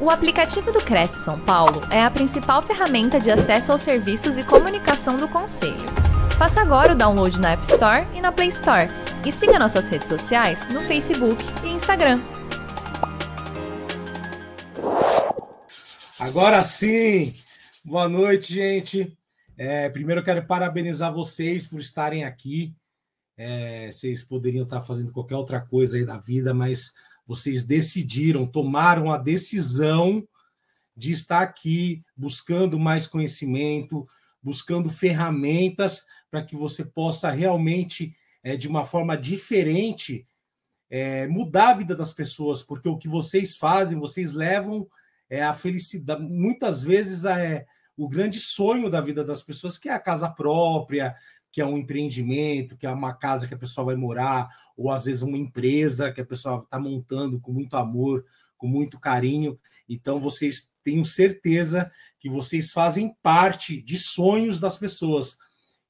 O aplicativo do Cresce São Paulo é a principal ferramenta de acesso aos serviços e comunicação do Conselho. Faça agora o download na App Store e na Play Store. E siga nossas redes sociais no Facebook e Instagram. Agora sim! Boa noite, gente. É, primeiro, eu quero parabenizar vocês por estarem aqui. É, vocês poderiam estar fazendo qualquer outra coisa aí da vida, mas vocês decidiram, tomaram a decisão de estar aqui buscando mais conhecimento, buscando ferramentas para que você possa realmente, é, de uma forma diferente, é, mudar a vida das pessoas, porque o que vocês fazem, vocês levam é, a felicidade, muitas vezes é o grande sonho da vida das pessoas, que é a casa própria, que é um empreendimento, que é uma casa que a pessoa vai morar, ou às vezes uma empresa que a pessoa está montando com muito amor, com muito carinho. Então, vocês tenham certeza que vocês fazem parte de sonhos das pessoas.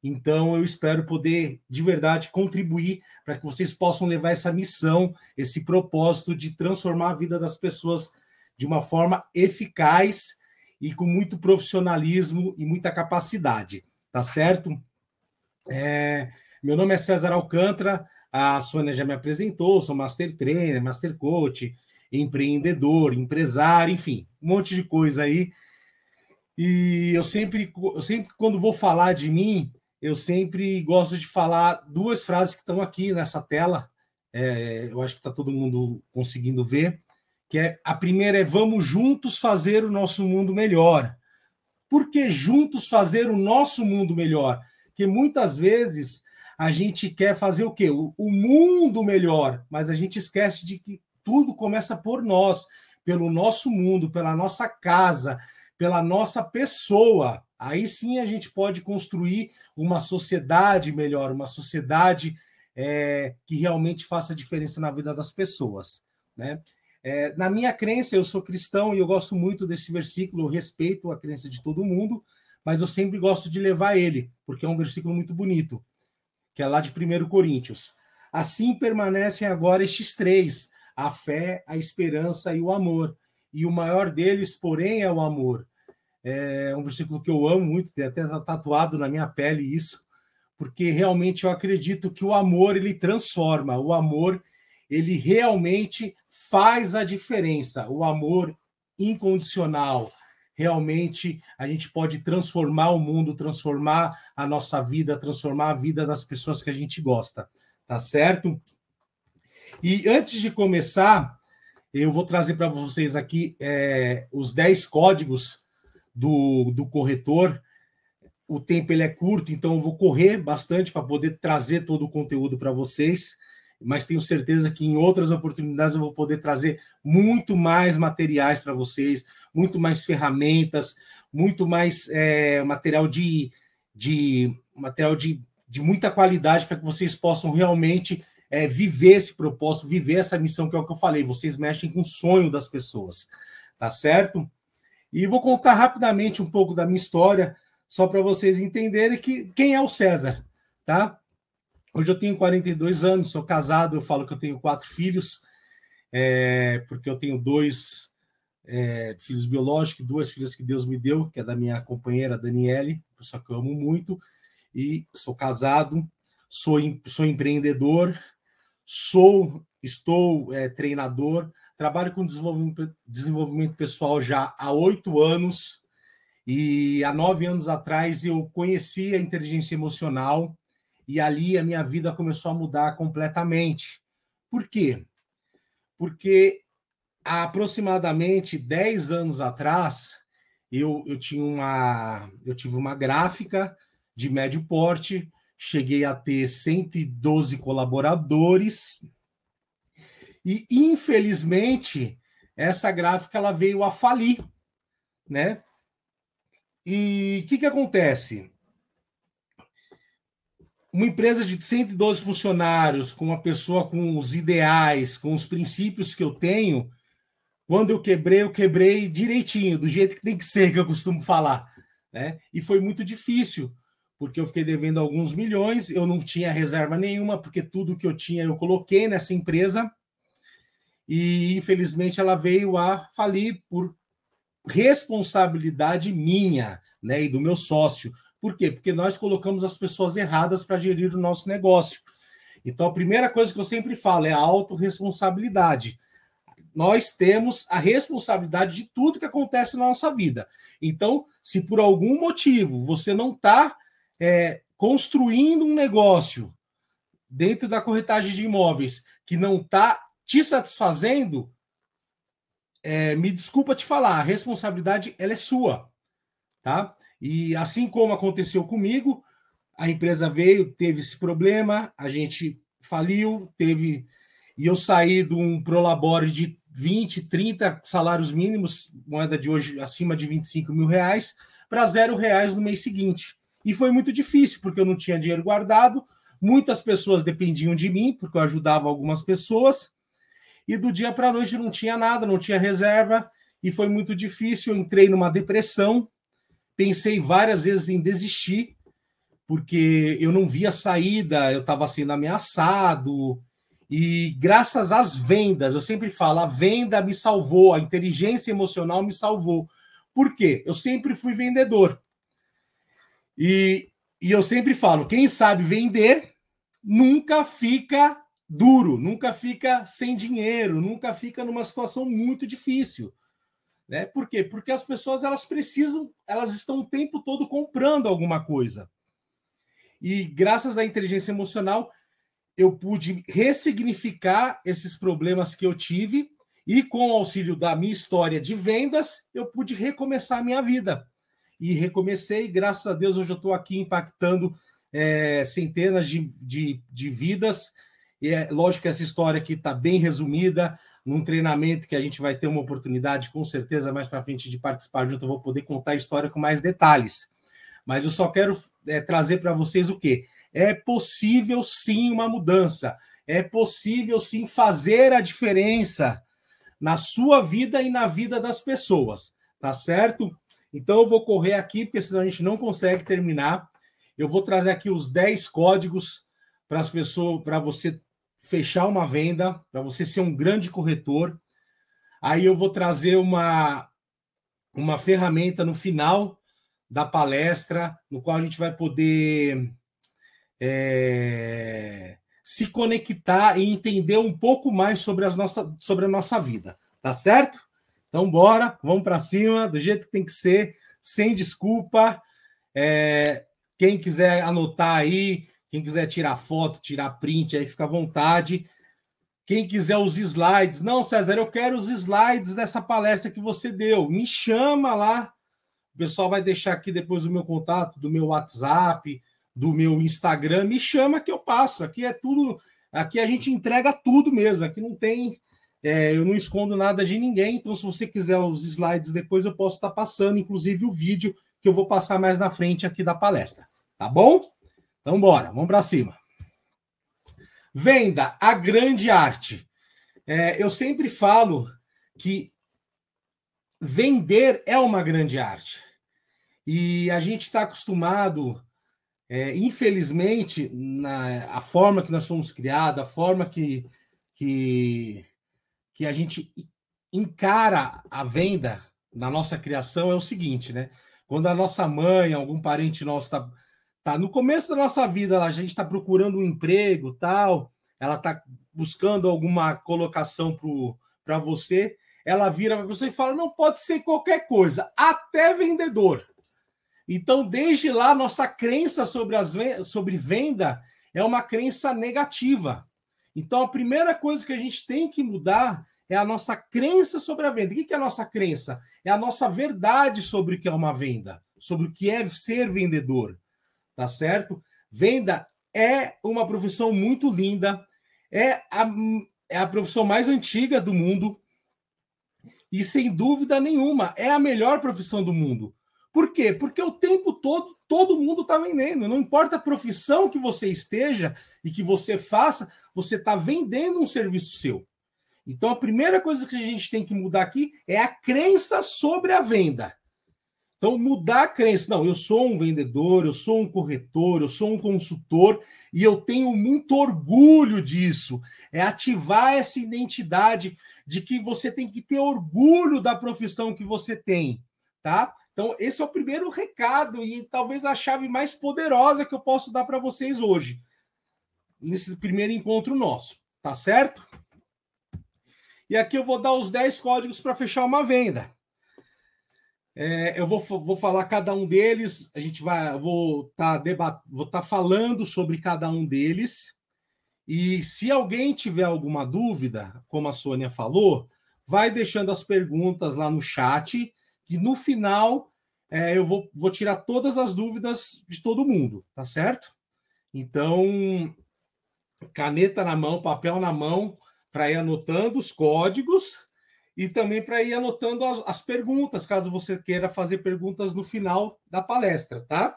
Então, eu espero poder, de verdade, contribuir para que vocês possam levar essa missão, esse propósito de transformar a vida das pessoas de uma forma eficaz e com muito profissionalismo e muita capacidade. Tá certo? É, meu nome é César Alcântara, a Sônia já me apresentou, sou Master Trainer, Master Coach, empreendedor, empresário, enfim, um monte de coisa aí. E eu sempre, eu sempre, quando vou falar de mim, eu sempre gosto de falar duas frases que estão aqui nessa tela. É, eu acho que está todo mundo conseguindo ver. Que é a primeira é vamos juntos fazer o nosso mundo melhor. Por que juntos fazer o nosso mundo melhor? Porque muitas vezes a gente quer fazer o quê? O, mundo melhor, mas a gente esquece de que tudo começa por nós, pelo nosso mundo, pela nossa casa, pela nossa pessoa. Aí sim a gente pode construir uma sociedade melhor, uma sociedade é, que realmente faça diferença na vida das pessoas. Né? É, na minha crença, eu sou cristão e eu gosto muito desse versículo, eu respeito a crença de todo mundo, mas eu sempre gosto de levar ele, porque é um versículo muito bonito, que é lá de 1 Coríntios. Assim permanecem agora estes três: a fé, a esperança e o amor. E o maior deles, porém, é o amor. É um versículo que eu amo muito, tem até tatuado na minha pele isso, porque realmente eu acredito que o amor ele transforma, o amor ele realmente faz a diferença, o amor incondicional, realmente a gente pode transformar o mundo, transformar a nossa vida, transformar a vida das pessoas que a gente gosta, tá certo? E antes de começar, eu vou trazer para vocês aqui é, os 10 códigos do, do corretor. O tempo ele é curto, então eu vou correr bastante para poder trazer todo o conteúdo para vocês mas tenho certeza que em outras oportunidades eu vou poder trazer muito mais materiais para vocês, muito mais ferramentas, muito mais é, material de, de material de, de muita qualidade para que vocês possam realmente é, viver esse propósito, viver essa missão que é o que eu falei. Vocês mexem com o sonho das pessoas, tá certo? E vou contar rapidamente um pouco da minha história, só para vocês entenderem que quem é o César, tá? Hoje eu tenho 42 anos, sou casado, eu falo que eu tenho quatro filhos, é, porque eu tenho dois é, filhos biológicos, duas filhas que Deus me deu, que é da minha companheira Daniele, pessoa que eu amo muito, e sou casado, sou, sou empreendedor, sou, estou é, treinador, trabalho com desenvolvimento, desenvolvimento pessoal já há oito anos, e há nove anos atrás eu conheci a inteligência emocional, e ali a minha vida começou a mudar completamente. Por quê? Porque há aproximadamente 10 anos atrás, eu, eu, tinha uma, eu tive uma gráfica de médio porte, cheguei a ter 112 colaboradores, e infelizmente essa gráfica ela veio a falir, né? E o que, que acontece? Uma empresa de 112 funcionários, com uma pessoa com os ideais, com os princípios que eu tenho, quando eu quebrei, eu quebrei direitinho, do jeito que tem que ser, que eu costumo falar. Né? E foi muito difícil, porque eu fiquei devendo alguns milhões, eu não tinha reserva nenhuma, porque tudo que eu tinha eu coloquei nessa empresa. e infelizmente ela veio a falir por responsabilidade minha, né, e do meu sócio. Por quê? Porque nós colocamos as pessoas erradas para gerir o nosso negócio. Então, a primeira coisa que eu sempre falo é a autorresponsabilidade. Nós temos a responsabilidade de tudo que acontece na nossa vida. Então, se por algum motivo você não está é, construindo um negócio dentro da corretagem de imóveis que não está te satisfazendo, é, me desculpa te falar, a responsabilidade ela é sua, tá? E assim como aconteceu comigo, a empresa veio, teve esse problema, a gente faliu, teve e eu saí de um prolabore de 20, 30 salários mínimos, moeda de hoje acima de 25 mil reais, para zero reais no mês seguinte. E foi muito difícil, porque eu não tinha dinheiro guardado, muitas pessoas dependiam de mim, porque eu ajudava algumas pessoas, e do dia para a noite não tinha nada, não tinha reserva, e foi muito difícil. Eu entrei numa depressão, pensei várias vezes em desistir, porque eu não via saída, eu estava sendo ameaçado. E graças às vendas, eu sempre falo, a venda me salvou, a inteligência emocional me salvou. Por quê? Eu sempre fui vendedor. E, e eu sempre falo, quem sabe vender nunca fica duro, nunca fica sem dinheiro, nunca fica numa situação muito difícil. Né? Por quê? Porque as pessoas elas precisam, elas estão o tempo todo comprando alguma coisa. E graças à inteligência emocional, eu pude ressignificar esses problemas que eu tive e com o auxílio da minha história de vendas, eu pude recomeçar a minha vida. E recomecei, graças a Deus, hoje eu estou aqui impactando é, centenas de, de, de vidas e é lógico que essa história aqui está bem resumida num treinamento que a gente vai ter uma oportunidade, com certeza, mais para frente de participar junto. Eu vou poder contar a história com mais detalhes. Mas eu só quero é, trazer para vocês o quê? É possível sim uma mudança. É possível sim fazer a diferença na sua vida e na vida das pessoas. Tá certo? Então eu vou correr aqui, porque senão a gente não consegue terminar. Eu vou trazer aqui os 10 códigos para as pessoas, para você fechar uma venda, para você ser um grande corretor. Aí eu vou trazer uma, uma ferramenta no final da palestra, no qual a gente vai poder é, se conectar e entender um pouco mais sobre, as nossa, sobre a nossa vida. Tá certo? Então, bora, vamos para cima, do jeito que tem que ser, sem desculpa. É, quem quiser anotar aí, quem quiser tirar foto, tirar print, aí fica à vontade. Quem quiser os slides, não, César, eu quero os slides dessa palestra que você deu. Me chama lá. O pessoal vai deixar aqui depois o meu contato, do meu WhatsApp, do meu Instagram. Me chama que eu passo. Aqui é tudo. Aqui a gente entrega tudo mesmo. Aqui não tem. É, eu não escondo nada de ninguém. Então, se você quiser os slides depois, eu posso estar passando, inclusive o vídeo que eu vou passar mais na frente aqui da palestra. Tá bom? Então, bora, vamos para cima. Venda, a grande arte. É, eu sempre falo que vender é uma grande arte. E a gente está acostumado, é, infelizmente, na a forma que nós somos criados, a forma que, que, que a gente encara a venda na nossa criação é o seguinte, né? Quando a nossa mãe, algum parente nosso está Tá? No começo da nossa vida, a gente está procurando um emprego, tal, ela está buscando alguma colocação para você, ela vira para você e fala: não pode ser qualquer coisa, até vendedor. Então, desde lá, nossa crença sobre, as, sobre venda é uma crença negativa. Então, a primeira coisa que a gente tem que mudar é a nossa crença sobre a venda. O que é a nossa crença? É a nossa verdade sobre o que é uma venda, sobre o que é ser vendedor tá certo? Venda é uma profissão muito linda, é a, é a profissão mais antiga do mundo e, sem dúvida nenhuma, é a melhor profissão do mundo. Por quê? Porque o tempo todo todo mundo está vendendo. Não importa a profissão que você esteja e que você faça, você está vendendo um serviço seu. Então, a primeira coisa que a gente tem que mudar aqui é a crença sobre a venda. Então, mudar a crença. Não, eu sou um vendedor, eu sou um corretor, eu sou um consultor e eu tenho muito orgulho disso. É ativar essa identidade de que você tem que ter orgulho da profissão que você tem, tá? Então, esse é o primeiro recado e talvez a chave mais poderosa que eu posso dar para vocês hoje, nesse primeiro encontro nosso, tá certo? E aqui eu vou dar os 10 códigos para fechar uma venda. É, eu vou, vou falar cada um deles, a gente vai, vou estar tá vou tá falando sobre cada um deles. E se alguém tiver alguma dúvida, como a Sônia falou, vai deixando as perguntas lá no chat, que no final é, eu vou, vou tirar todas as dúvidas de todo mundo, tá certo? Então, caneta na mão, papel na mão, para ir anotando os códigos e também para ir anotando as, as, perguntas, caso você queira fazer perguntas no final da palestra, tá?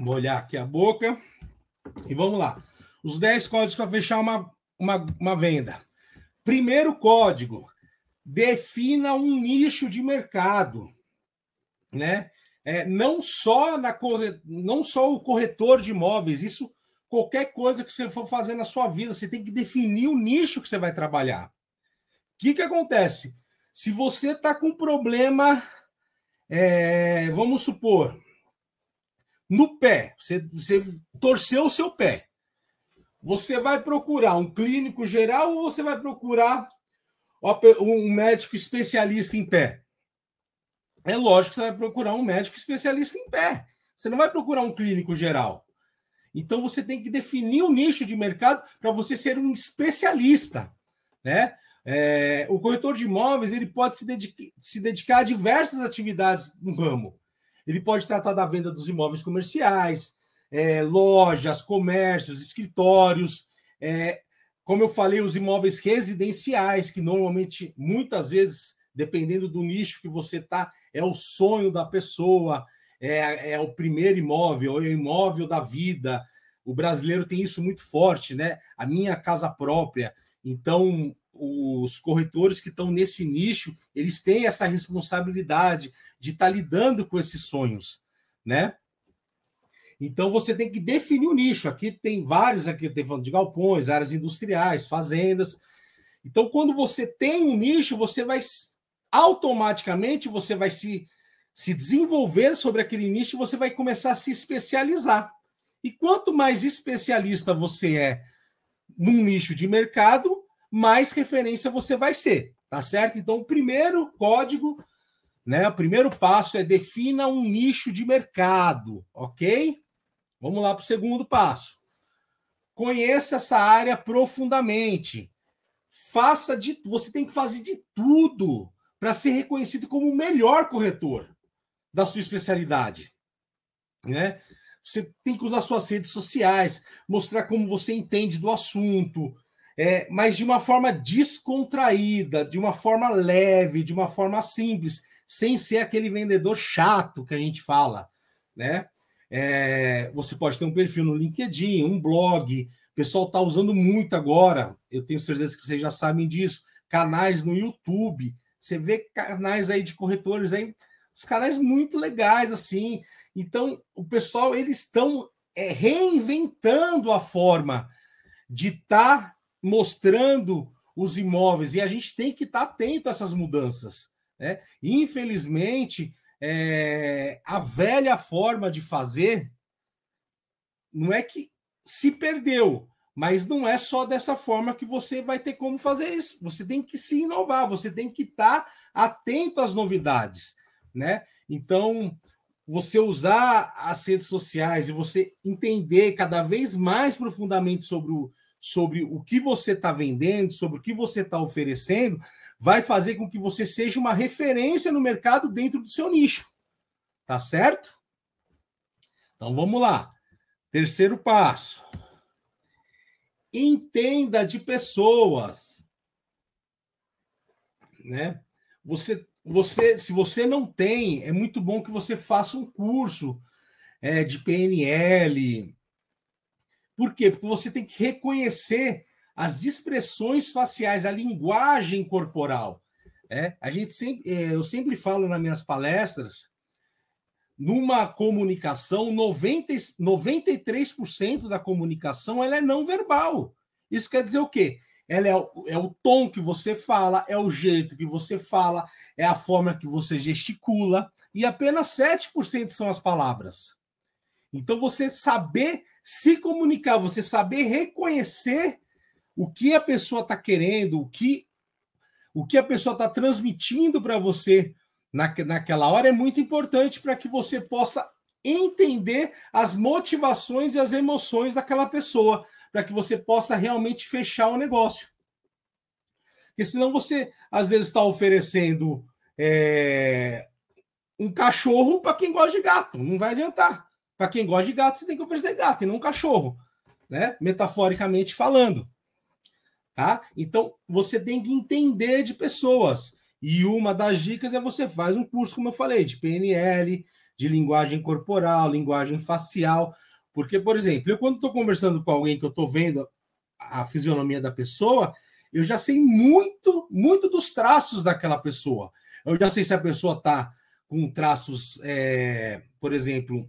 Vou olhar aqui a boca e vamos lá. Os 10 códigos para fechar uma, uma, uma venda. Primeiro código: defina um nicho de mercado, né? É, não só na não só o corretor de imóveis, isso qualquer coisa que você for fazer na sua vida, você tem que definir o nicho que você vai trabalhar. O que, que acontece? Se você está com problema, é, vamos supor, no pé, você, você torceu o seu pé, você vai procurar um clínico geral ou você vai procurar um médico especialista em pé? É lógico que você vai procurar um médico especialista em pé. Você não vai procurar um clínico geral. Então você tem que definir o um nicho de mercado para você ser um especialista, né? É, o corretor de imóveis ele pode se, dedica, se dedicar a diversas atividades no ramo. Ele pode tratar da venda dos imóveis comerciais, é, lojas, comércios, escritórios, é, como eu falei, os imóveis residenciais, que normalmente, muitas vezes, dependendo do nicho que você está, é o sonho da pessoa é, é o primeiro imóvel, é o imóvel da vida. O brasileiro tem isso muito forte, né? A minha casa própria. Então, os corretores que estão nesse nicho, eles têm essa responsabilidade de estar tá lidando com esses sonhos, né? Então você tem que definir o nicho. Aqui tem vários, aqui tem falando de galpões, áreas industriais, fazendas. Então, quando você tem um nicho, você vai automaticamente você vai se se desenvolver sobre aquele nicho, você vai começar a se especializar. E quanto mais especialista você é num nicho de mercado, mais referência você vai ser, tá certo? Então, o primeiro código, né, o primeiro passo é defina um nicho de mercado, ok? Vamos lá para o segundo passo. Conheça essa área profundamente. Faça de, você tem que fazer de tudo para ser reconhecido como o melhor corretor da sua especialidade, né? Você tem que usar suas redes sociais, mostrar como você entende do assunto, é, mas de uma forma descontraída, de uma forma leve, de uma forma simples, sem ser aquele vendedor chato que a gente fala, né? É, você pode ter um perfil no LinkedIn, um blog. O pessoal está usando muito agora. Eu tenho certeza que vocês já sabem disso. Canais no YouTube. Você vê canais aí de corretores aí os canais muito legais, assim. Então, o pessoal, eles estão é, reinventando a forma de estar tá mostrando os imóveis, e a gente tem que estar tá atento a essas mudanças. Né? Infelizmente, é, a velha forma de fazer não é que se perdeu, mas não é só dessa forma que você vai ter como fazer isso. Você tem que se inovar, você tem que estar tá atento às novidades né? Então, você usar as redes sociais e você entender cada vez mais profundamente sobre o, sobre o que você está vendendo, sobre o que você está oferecendo, vai fazer com que você seja uma referência no mercado dentro do seu nicho. Tá certo? Então vamos lá. Terceiro passo. Entenda de pessoas. Né? Você você, se você não tem, é muito bom que você faça um curso é, de PNL. Por quê? Porque você tem que reconhecer as expressões faciais, a linguagem corporal. É, a gente sempre, é, eu sempre falo nas minhas palestras, numa comunicação, 90, 93% da comunicação ela é não verbal. Isso quer dizer o quê? Ela é o, é o tom que você fala, é o jeito que você fala, é a forma que você gesticula, e apenas 7% são as palavras. Então, você saber se comunicar, você saber reconhecer o que a pessoa está querendo, o que, o que a pessoa está transmitindo para você na, naquela hora é muito importante para que você possa entender as motivações e as emoções daquela pessoa, para que você possa realmente fechar o negócio. Porque senão você, às vezes, está oferecendo é, um cachorro para quem gosta de gato, não vai adiantar. Para quem gosta de gato, você tem que oferecer gato e não um cachorro, né? Metaforicamente falando. Tá? Então, você tem que entender de pessoas. E uma das dicas é você faz um curso, como eu falei, de PNL, de linguagem corporal, linguagem facial. Porque, por exemplo, eu quando estou conversando com alguém que eu estou vendo a fisionomia da pessoa, eu já sei muito, muito dos traços daquela pessoa. Eu já sei se a pessoa está com traços, é, por exemplo,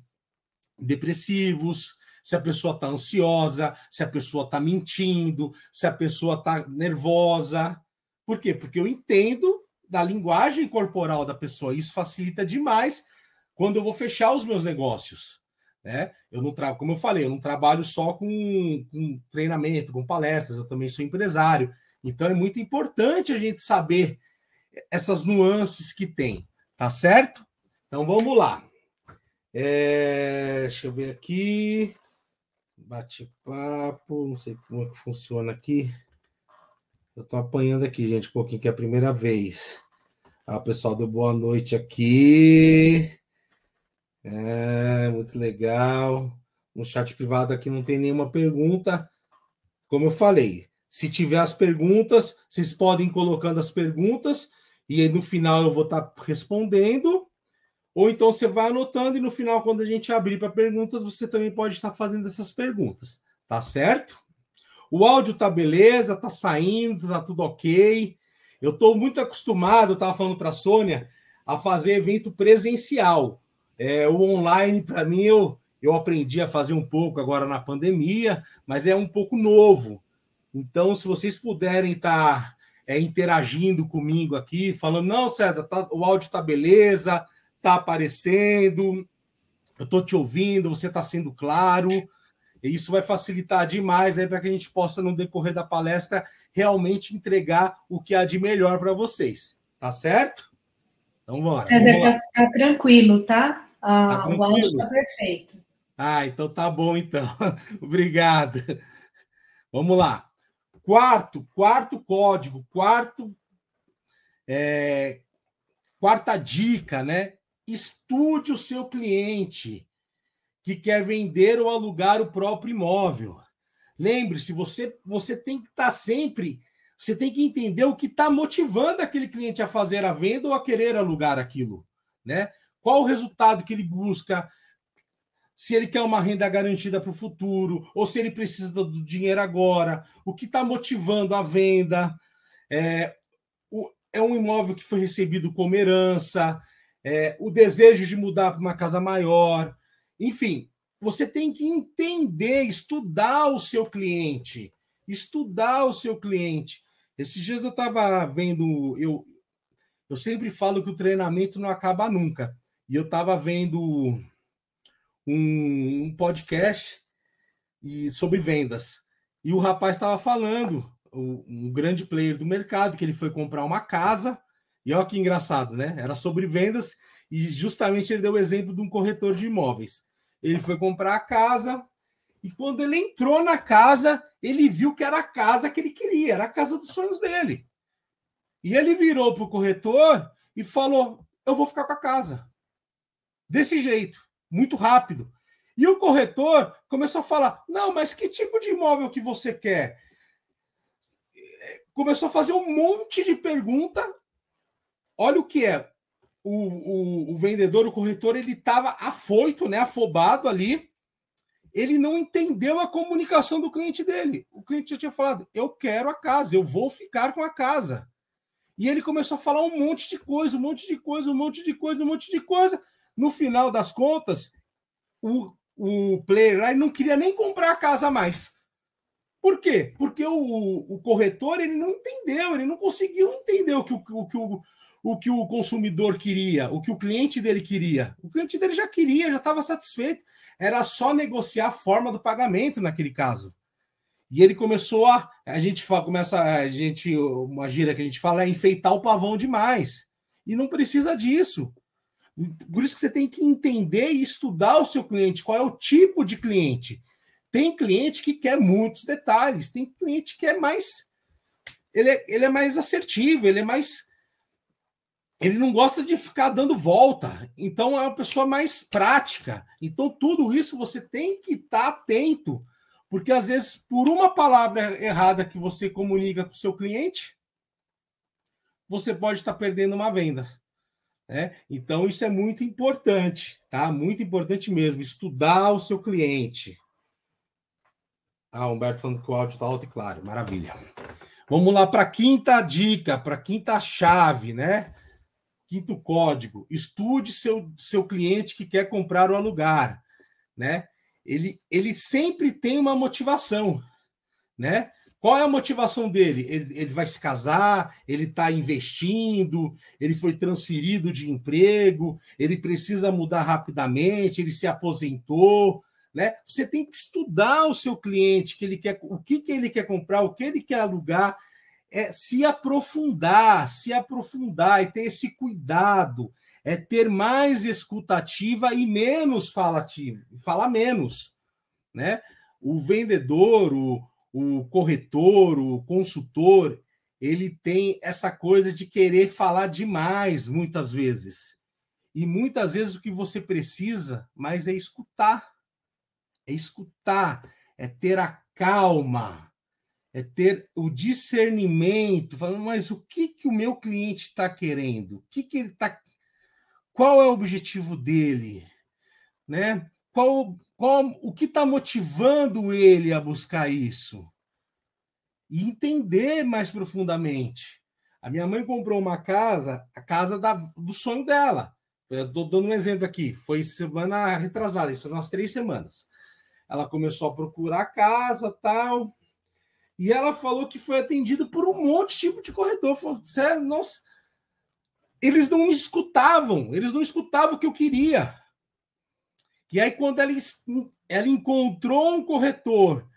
depressivos, se a pessoa está ansiosa, se a pessoa está mentindo, se a pessoa está nervosa. Por quê? Porque eu entendo da linguagem corporal da pessoa. Isso facilita demais quando eu vou fechar os meus negócios. Né? Eu não tra... Como eu falei, eu não trabalho só com, com treinamento, com palestras, eu também sou empresário. Então é muito importante a gente saber essas nuances que tem, tá certo? Então vamos lá. É... Deixa eu ver aqui. Bate-papo, não sei como é que funciona aqui. Eu tô apanhando aqui, gente, um pouquinho, que é a primeira vez. Ah, pessoal deu boa noite aqui. É, muito legal. No chat privado aqui não tem nenhuma pergunta. Como eu falei, se tiver as perguntas, vocês podem ir colocando as perguntas e aí no final eu vou estar tá respondendo. Ou então você vai anotando e no final, quando a gente abrir para perguntas, você também pode estar fazendo essas perguntas. Tá certo? O áudio tá beleza, tá saindo, tá tudo ok. Eu estou muito acostumado, eu estava falando para a Sônia, a fazer evento presencial. É, o online, para mim, eu, eu aprendi a fazer um pouco agora na pandemia, mas é um pouco novo. Então, se vocês puderem estar tá, é, interagindo comigo aqui, falando, não, César, tá, o áudio está beleza, está aparecendo, eu estou te ouvindo, você está sendo claro. E isso vai facilitar demais aí para que a gente possa, no decorrer da palestra, realmente entregar o que há de melhor para vocês. Tá certo? Então, bora. César, tá, tá, tranquilo, tá? Ah, tá tranquilo? O áudio está perfeito. Ah, então tá bom, então. Obrigado. Vamos lá. Quarto, quarto código, quarto, é, quarta dica, né? Estude o seu cliente que quer vender ou alugar o próprio imóvel. Lembre-se, você, você tem que estar tá sempre você tem que entender o que está motivando aquele cliente a fazer a venda ou a querer alugar aquilo, né? Qual o resultado que ele busca? Se ele quer uma renda garantida para o futuro, ou se ele precisa do dinheiro agora, o que está motivando a venda? É, o, é um imóvel que foi recebido como herança, é, o desejo de mudar para uma casa maior, enfim, você tem que entender, estudar o seu cliente, estudar o seu cliente. Esses dias eu estava vendo, eu, eu sempre falo que o treinamento não acaba nunca. E eu estava vendo um, um, podcast e, sobre vendas. E o rapaz estava falando, um grande player do mercado, que ele foi comprar uma casa. E olha que engraçado, né? Era sobre vendas e justamente ele deu o exemplo de um corretor de imóveis. Ele foi comprar a casa, e quando ele entrou na casa, ele viu que era a casa que ele queria, era a casa dos sonhos dele. E ele virou para o corretor e falou: Eu vou ficar com a casa. Desse jeito, muito rápido. E o corretor começou a falar: Não, mas que tipo de imóvel que você quer? Começou a fazer um monte de pergunta. Olha o que é. O, o, o vendedor, o corretor, ele estava afoito, né, afobado ali ele não entendeu a comunicação do cliente dele. O cliente já tinha falado: eu quero a casa, eu vou ficar com a casa. E ele começou a falar um monte de coisa, um monte de coisa, um monte de coisa, um monte de coisa. No final das contas, o, o player lá não queria nem comprar a casa mais. Por quê? Porque o, o corretor ele não entendeu, ele não conseguiu entender o que o, o, o, que o consumidor queria, o que o cliente dele queria. O cliente dele já queria, já estava satisfeito. Era só negociar a forma do pagamento naquele caso. E ele começou a. A gente fala, começa. A gente, uma gira que a gente fala é enfeitar o pavão demais. E não precisa disso. Por isso que você tem que entender e estudar o seu cliente, qual é o tipo de cliente. Tem cliente que quer muitos detalhes, tem cliente que é mais. Ele é, ele é mais assertivo, ele é mais. Ele não gosta de ficar dando volta. Então é uma pessoa mais prática. Então, tudo isso você tem que estar atento. Porque às vezes, por uma palavra errada que você comunica com o seu cliente, você pode estar perdendo uma venda. Né? Então, isso é muito importante, tá? Muito importante mesmo, estudar o seu cliente. Ah, Humberto falando que o áudio está alto e claro, maravilha. Vamos lá para a quinta dica, para a quinta chave, né? Quinto código: estude seu, seu cliente que quer comprar ou alugar, né? Ele, ele sempre tem uma motivação, né? Qual é a motivação dele? Ele, ele vai se casar, ele está investindo, ele foi transferido de emprego, ele precisa mudar rapidamente, ele se aposentou. Né? Você tem que estudar o seu cliente, que ele quer, o que, que ele quer comprar, o que ele quer alugar, é se aprofundar, se aprofundar e ter esse cuidado, é ter mais escutativa e menos falativa, falar menos, né? O vendedor, o, o corretor, o consultor, ele tem essa coisa de querer falar demais muitas vezes. E muitas vezes o que você precisa mais é escutar. É escutar, é ter a calma, é ter o discernimento, falando, mas o que, que o meu cliente está querendo? O que, que ele está. Qual é o objetivo dele? Né? Qual, qual, o que está motivando ele a buscar isso? E entender mais profundamente. A minha mãe comprou uma casa, a casa da, do sonho dela. Estou dando um exemplo aqui. Foi semana retrasada, isso faz umas três semanas. Ela começou a procurar casa, tal. E ela falou que foi atendida por um monte de tipo de corretor. Falou, nossa. Eles não me escutavam, eles não escutavam o que eu queria. E aí, quando ela, ela encontrou um corretor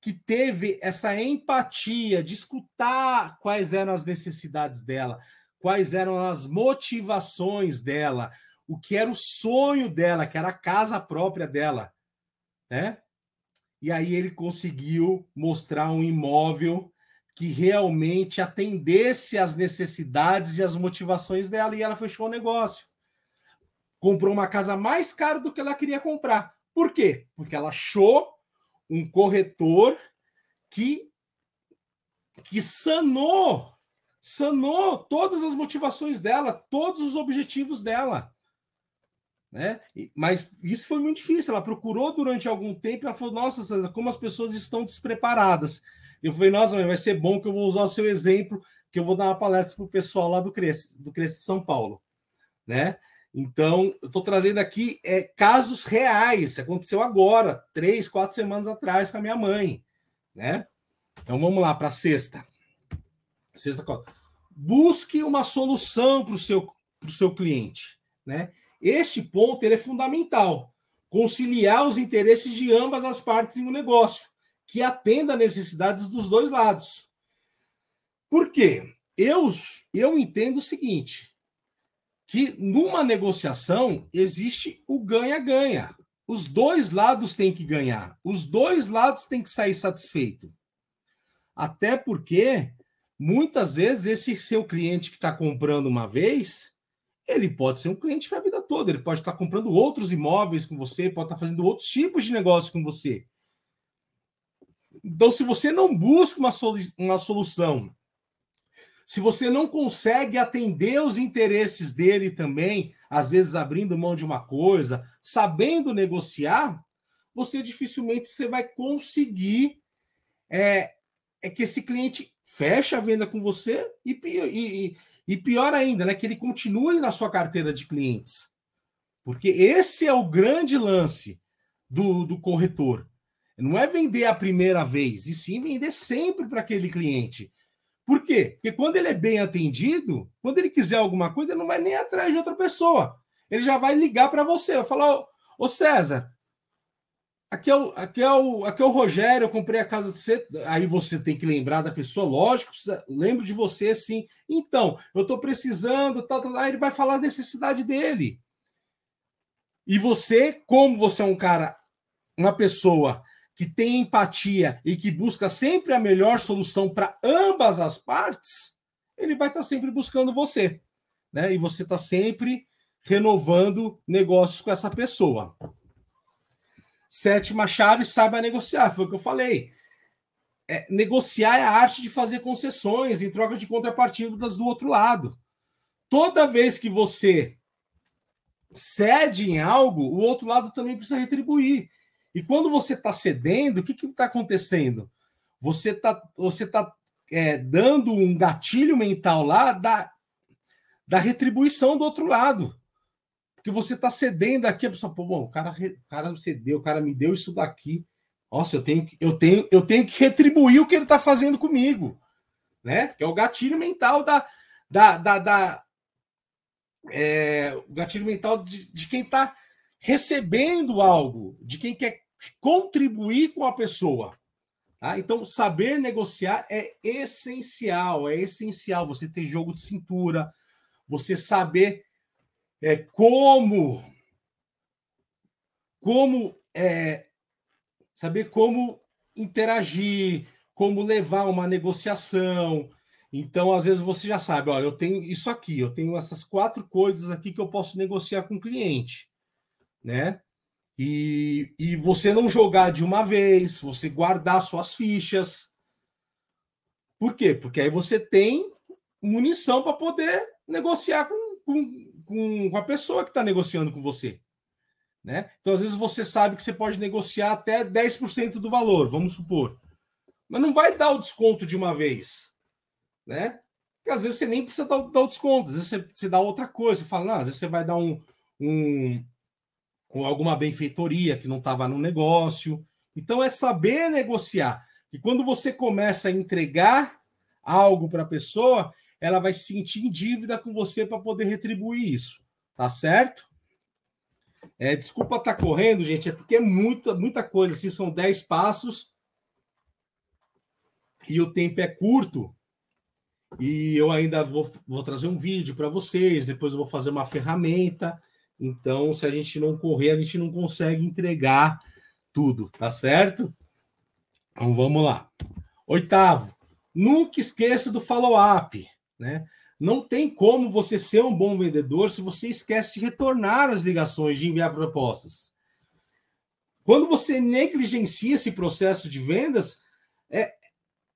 que teve essa empatia de escutar quais eram as necessidades dela, quais eram as motivações dela, o que era o sonho dela, que era a casa própria dela, né? E aí ele conseguiu mostrar um imóvel que realmente atendesse às necessidades e às motivações dela e ela fechou o negócio comprou uma casa mais cara do que ela queria comprar. Por quê? Porque ela achou um corretor que que sanou, sanou todas as motivações dela, todos os objetivos dela. Né? Mas isso foi muito difícil. Ela procurou durante algum tempo. Ela falou: Nossa, como as pessoas estão despreparadas. Eu falei: Nossa, mãe, vai ser bom que eu vou usar o seu exemplo, que eu vou dar uma palestra para o pessoal lá do Cresce, do Cresce de São Paulo. Né? Então, eu estou trazendo aqui é, casos reais. Aconteceu agora, três, quatro semanas atrás, com a minha mãe. Né? Então, vamos lá para a sexta. Sexta Busque uma solução para o seu, seu cliente. Né? Este ponto é fundamental. Conciliar os interesses de ambas as partes em um negócio, que atenda às necessidades dos dois lados. Por quê? Eu, eu entendo o seguinte: que numa negociação existe o ganha-ganha. Os dois lados têm que ganhar, os dois lados têm que sair satisfeitos. Até porque muitas vezes esse seu cliente que está comprando uma vez, ele pode ser um cliente para a vida toda, ele pode estar comprando outros imóveis com você, pode estar fazendo outros tipos de negócio com você. Então, se você não busca uma, solu uma solução se você não consegue atender os interesses dele também, às vezes abrindo mão de uma coisa, sabendo negociar, você dificilmente você vai conseguir é, é que esse cliente feche a venda com você e, e, e pior ainda, né, que ele continue na sua carteira de clientes. Porque esse é o grande lance do, do corretor. Não é vender a primeira vez, e sim vender sempre para aquele cliente. Por quê? Porque quando ele é bem atendido, quando ele quiser alguma coisa, ele não vai nem atrás de outra pessoa. Ele já vai ligar para você, vai falar: Ô César, aqui é, o, aqui, é o, aqui é o Rogério, eu comprei a casa de você. Aí você tem que lembrar da pessoa, lógico, lembro de você sim. Então, eu estou precisando, tal, tal, aí ele vai falar da necessidade dele. E você, como você é um cara, uma pessoa que tem empatia e que busca sempre a melhor solução para ambas as partes, ele vai estar tá sempre buscando você. Né? E você está sempre renovando negócios com essa pessoa. Sétima chave, saiba negociar. Foi o que eu falei. É, negociar é a arte de fazer concessões em troca de contrapartidas do outro lado. Toda vez que você cede em algo, o outro lado também precisa retribuir. E quando você está cedendo, o que está acontecendo? Você está você tá, é, dando um gatilho mental lá da, da retribuição do outro lado. Porque você está cedendo aqui, a pessoa, pô, bom, o cara, o cara cedeu, o cara me deu isso daqui. Nossa, eu tenho, eu tenho, eu tenho que retribuir o que ele está fazendo comigo. Né? Que é o gatilho mental da, da, da, da é, o gatilho mental de, de quem está recebendo algo, de quem quer contribuir com a pessoa. Tá? Então, saber negociar é essencial, é essencial. Você ter jogo de cintura, você saber é, como, como é, saber como interagir, como levar uma negociação. Então, às vezes você já sabe, ó, eu tenho isso aqui, eu tenho essas quatro coisas aqui que eu posso negociar com o cliente né? E, e você não jogar de uma vez, você guardar suas fichas. Por quê? Porque aí você tem munição para poder negociar com, com, com a pessoa que está negociando com você. Né? Então, às vezes, você sabe que você pode negociar até 10% do valor, vamos supor. Mas não vai dar o desconto de uma vez. Né? Porque às vezes você nem precisa dar, dar o desconto, às vezes você, você dá outra coisa. Você fala, não, às vezes você vai dar um, um, alguma benfeitoria que não estava no negócio. Então é saber negociar. E quando você começa a entregar algo para a pessoa, ela vai se sentir em dívida com você para poder retribuir isso. Tá certo? É, desculpa estar tá correndo, gente, é porque é muita, muita coisa. Assim, são 10 passos e o tempo é curto. E eu ainda vou, vou trazer um vídeo para vocês, depois eu vou fazer uma ferramenta. Então, se a gente não correr, a gente não consegue entregar tudo, tá certo? Então vamos lá. Oitavo, nunca esqueça do follow-up, né? Não tem como você ser um bom vendedor se você esquece de retornar as ligações, de enviar propostas. Quando você negligencia esse processo de vendas, é,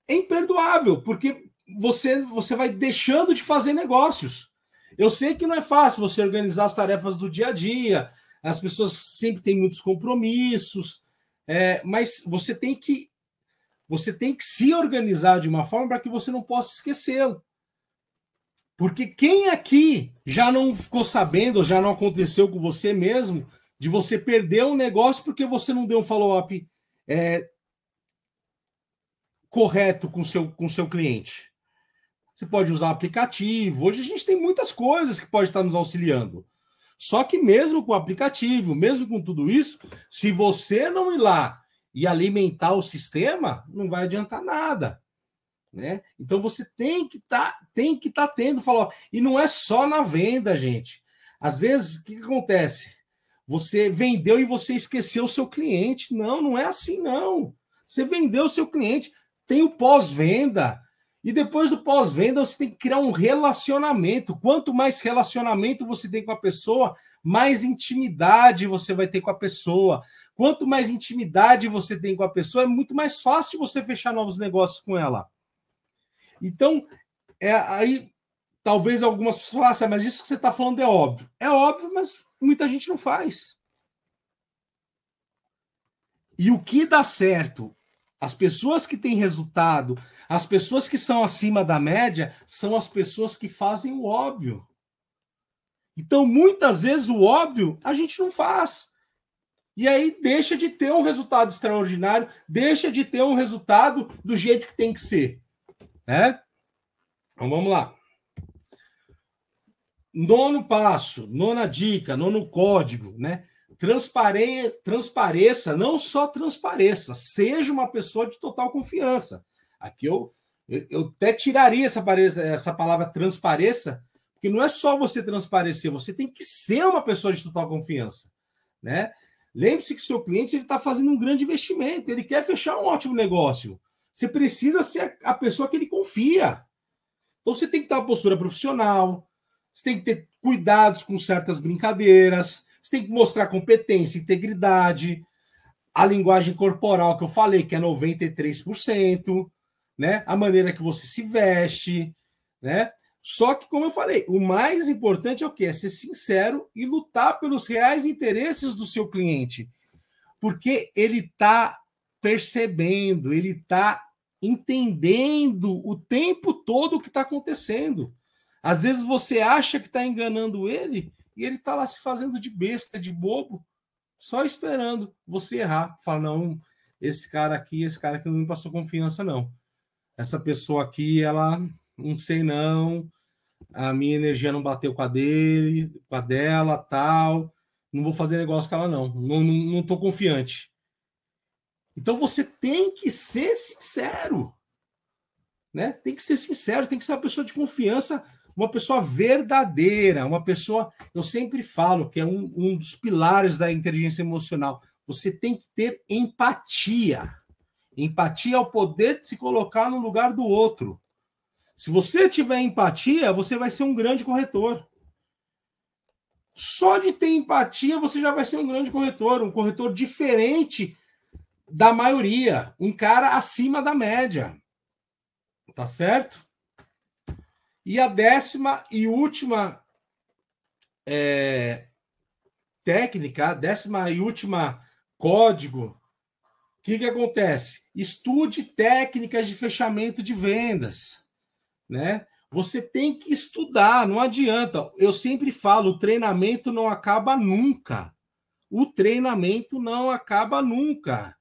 é imperdoável, porque você, você vai deixando de fazer negócios. Eu sei que não é fácil você organizar as tarefas do dia a dia, as pessoas sempre têm muitos compromissos, é, mas você tem que você tem que se organizar de uma forma para que você não possa esquecê-lo. Porque quem aqui já não ficou sabendo, já não aconteceu com você mesmo, de você perder um negócio porque você não deu um follow-up é, correto com seu, com seu cliente? Você pode usar aplicativo. Hoje a gente tem muitas coisas que pode estar nos auxiliando. Só que mesmo com o aplicativo, mesmo com tudo isso, se você não ir lá e alimentar o sistema, não vai adiantar nada. Né? Então você tem que tá, tem que estar tá tendo falou e não é só na venda, gente. Às vezes o que, que acontece? Você vendeu e você esqueceu o seu cliente. Não, não é assim não. Você vendeu o seu cliente, tem o pós-venda, e depois do pós-venda, você tem que criar um relacionamento. Quanto mais relacionamento você tem com a pessoa, mais intimidade você vai ter com a pessoa. Quanto mais intimidade você tem com a pessoa, é muito mais fácil você fechar novos negócios com ela. Então, é, aí talvez algumas pessoas falem, assim, mas isso que você está falando é óbvio. É óbvio, mas muita gente não faz. E o que dá certo as pessoas que têm resultado, as pessoas que são acima da média, são as pessoas que fazem o óbvio. Então, muitas vezes, o óbvio a gente não faz. E aí deixa de ter um resultado extraordinário, deixa de ter um resultado do jeito que tem que ser. Né? Então vamos lá. Nono passo, nona dica, nono código, né? Transpare... Transpareça, não só transpareça, seja uma pessoa de total confiança. Aqui eu, eu até tiraria essa, essa palavra transpareça, porque não é só você transparecer, você tem que ser uma pessoa de total confiança, né? Lembre-se que o seu cliente está fazendo um grande investimento, ele quer fechar um ótimo negócio. Você precisa ser a pessoa que ele confia. Então você tem que ter uma postura profissional, você tem que ter cuidados com certas brincadeiras, você tem que mostrar competência, integridade, a linguagem corporal que eu falei, que é 93%, né? A maneira que você se veste, né? Só que, como eu falei, o mais importante é o quê? É ser sincero e lutar pelos reais interesses do seu cliente. Porque ele está percebendo, ele está entendendo o tempo todo o que está acontecendo. Às vezes você acha que está enganando ele e ele está lá se fazendo de besta, de bobo, só esperando você errar. Fala, não, esse cara aqui, esse cara aqui não me passou confiança, não. Essa pessoa aqui, ela não sei não, a minha energia não bateu com a dele, com a dela, tal. Não vou fazer negócio com ela, não. Não, não, não tô confiante. Então você tem que ser sincero. Né? Tem que ser sincero, tem que ser uma pessoa de confiança, uma pessoa verdadeira, uma pessoa. Eu sempre falo que é um, um dos pilares da inteligência emocional. Você tem que ter empatia. Empatia é o poder de se colocar no lugar do outro. Se você tiver empatia, você vai ser um grande corretor. Só de ter empatia, você já vai ser um grande corretor, um corretor diferente da maioria, um cara acima da média. Tá certo? E a décima e última é, técnica, a décima e última código, o que, que acontece? Estude técnicas de fechamento de vendas né? Você tem que estudar, não adianta. Eu sempre falo, o treinamento não acaba nunca. O treinamento não acaba nunca.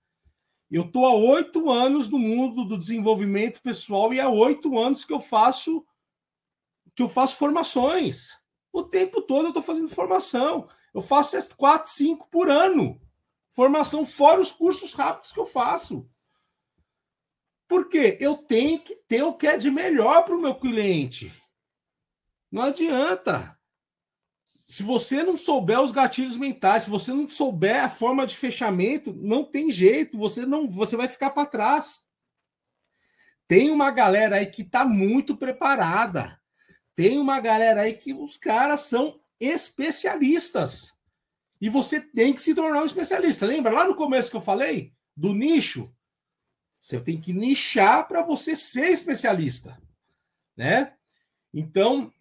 Eu estou há oito anos no mundo do desenvolvimento pessoal e há oito anos que eu faço que eu faço formações. O tempo todo eu estou fazendo formação. Eu faço quatro, cinco por ano. Formação fora os cursos rápidos que eu faço. Porque eu tenho que ter o que é de melhor para o meu cliente. Não adianta. Se você não souber os gatilhos mentais, se você não souber a forma de fechamento, não tem jeito, você não, você vai ficar para trás. Tem uma galera aí que está muito preparada. Tem uma galera aí que os caras são especialistas. E você tem que se tornar um especialista. Lembra lá no começo que eu falei do nicho? Você tem que nichar para você ser especialista, né? Então,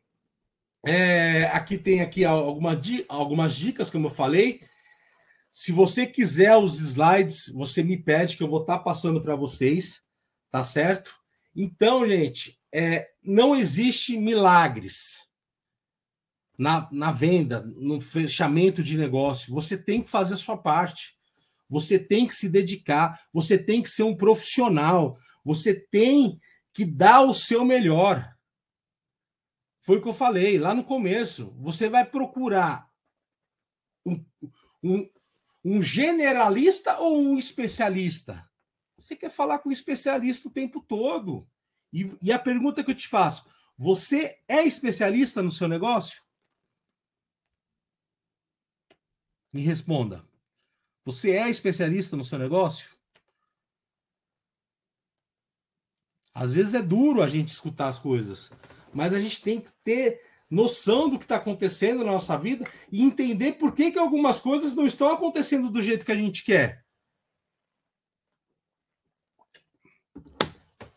é, aqui tem aqui alguma, algumas dicas, como eu falei. Se você quiser os slides, você me pede que eu vou estar tá passando para vocês, tá certo? Então, gente, é, não existe milagres na, na venda, no fechamento de negócio. Você tem que fazer a sua parte. Você tem que se dedicar, você tem que ser um profissional, você tem que dar o seu melhor. Foi o que eu falei lá no começo. Você vai procurar um, um, um generalista ou um especialista? Você quer falar com um especialista o tempo todo. E, e a pergunta que eu te faço: você é especialista no seu negócio? Me responda. Você é especialista no seu negócio? Às vezes é duro a gente escutar as coisas, mas a gente tem que ter noção do que está acontecendo na nossa vida e entender por que, que algumas coisas não estão acontecendo do jeito que a gente quer.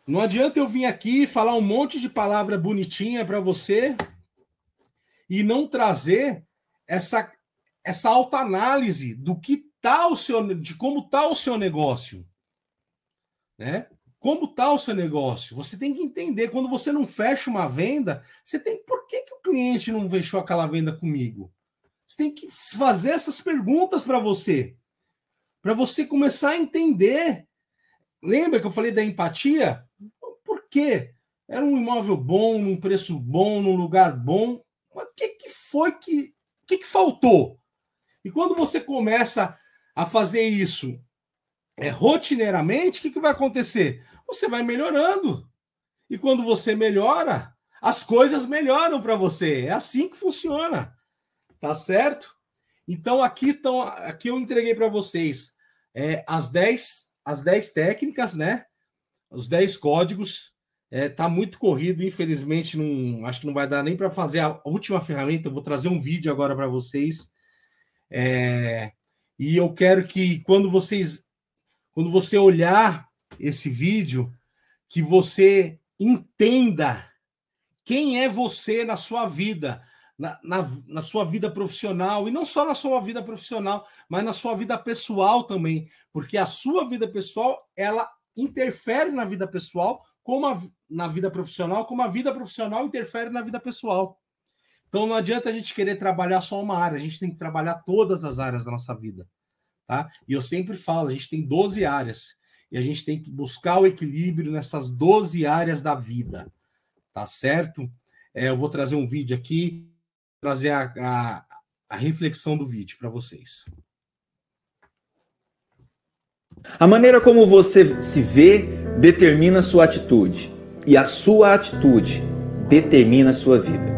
Não adianta eu vir aqui falar um monte de palavra bonitinha para você e não trazer essa, essa autoanálise do que tá o seu, de como está o seu negócio. Né? Como está o seu negócio? Você tem que entender. Quando você não fecha uma venda, você tem. Por que, que o cliente não fechou aquela venda comigo? Você tem que fazer essas perguntas para você. para você começar a entender. Lembra que eu falei da empatia? Quê? Era um imóvel bom, num preço bom, num lugar bom. Mas o que, que foi que. O que, que faltou? E quando você começa a fazer isso é, rotineiramente, o que, que vai acontecer? Você vai melhorando. E quando você melhora, as coisas melhoram para você. É assim que funciona. Tá certo? Então aqui estão, aqui eu entreguei para vocês é, as 10 as 10 técnicas, né? Os 10 códigos. É, tá muito corrido, infelizmente, não, acho que não vai dar nem para fazer a última ferramenta. Eu vou trazer um vídeo agora para vocês. É, e eu quero que quando vocês quando você olhar esse vídeo, que você entenda quem é você na sua vida, na, na, na, sua vida profissional, e não só na sua vida profissional, mas na sua vida pessoal também, porque a sua vida pessoal, ela interfere na vida pessoal, como a, na vida profissional, como a vida profissional interfere na vida pessoal. Então não adianta a gente querer trabalhar só uma área, a gente tem que trabalhar todas as áreas da nossa vida. Tá? E eu sempre falo, a gente tem 12 áreas e a gente tem que buscar o equilíbrio nessas 12 áreas da vida, tá certo? É, eu vou trazer um vídeo aqui, trazer a, a, a reflexão do vídeo para vocês. A maneira como você se vê determina a sua atitude, e a sua atitude determina a sua vida.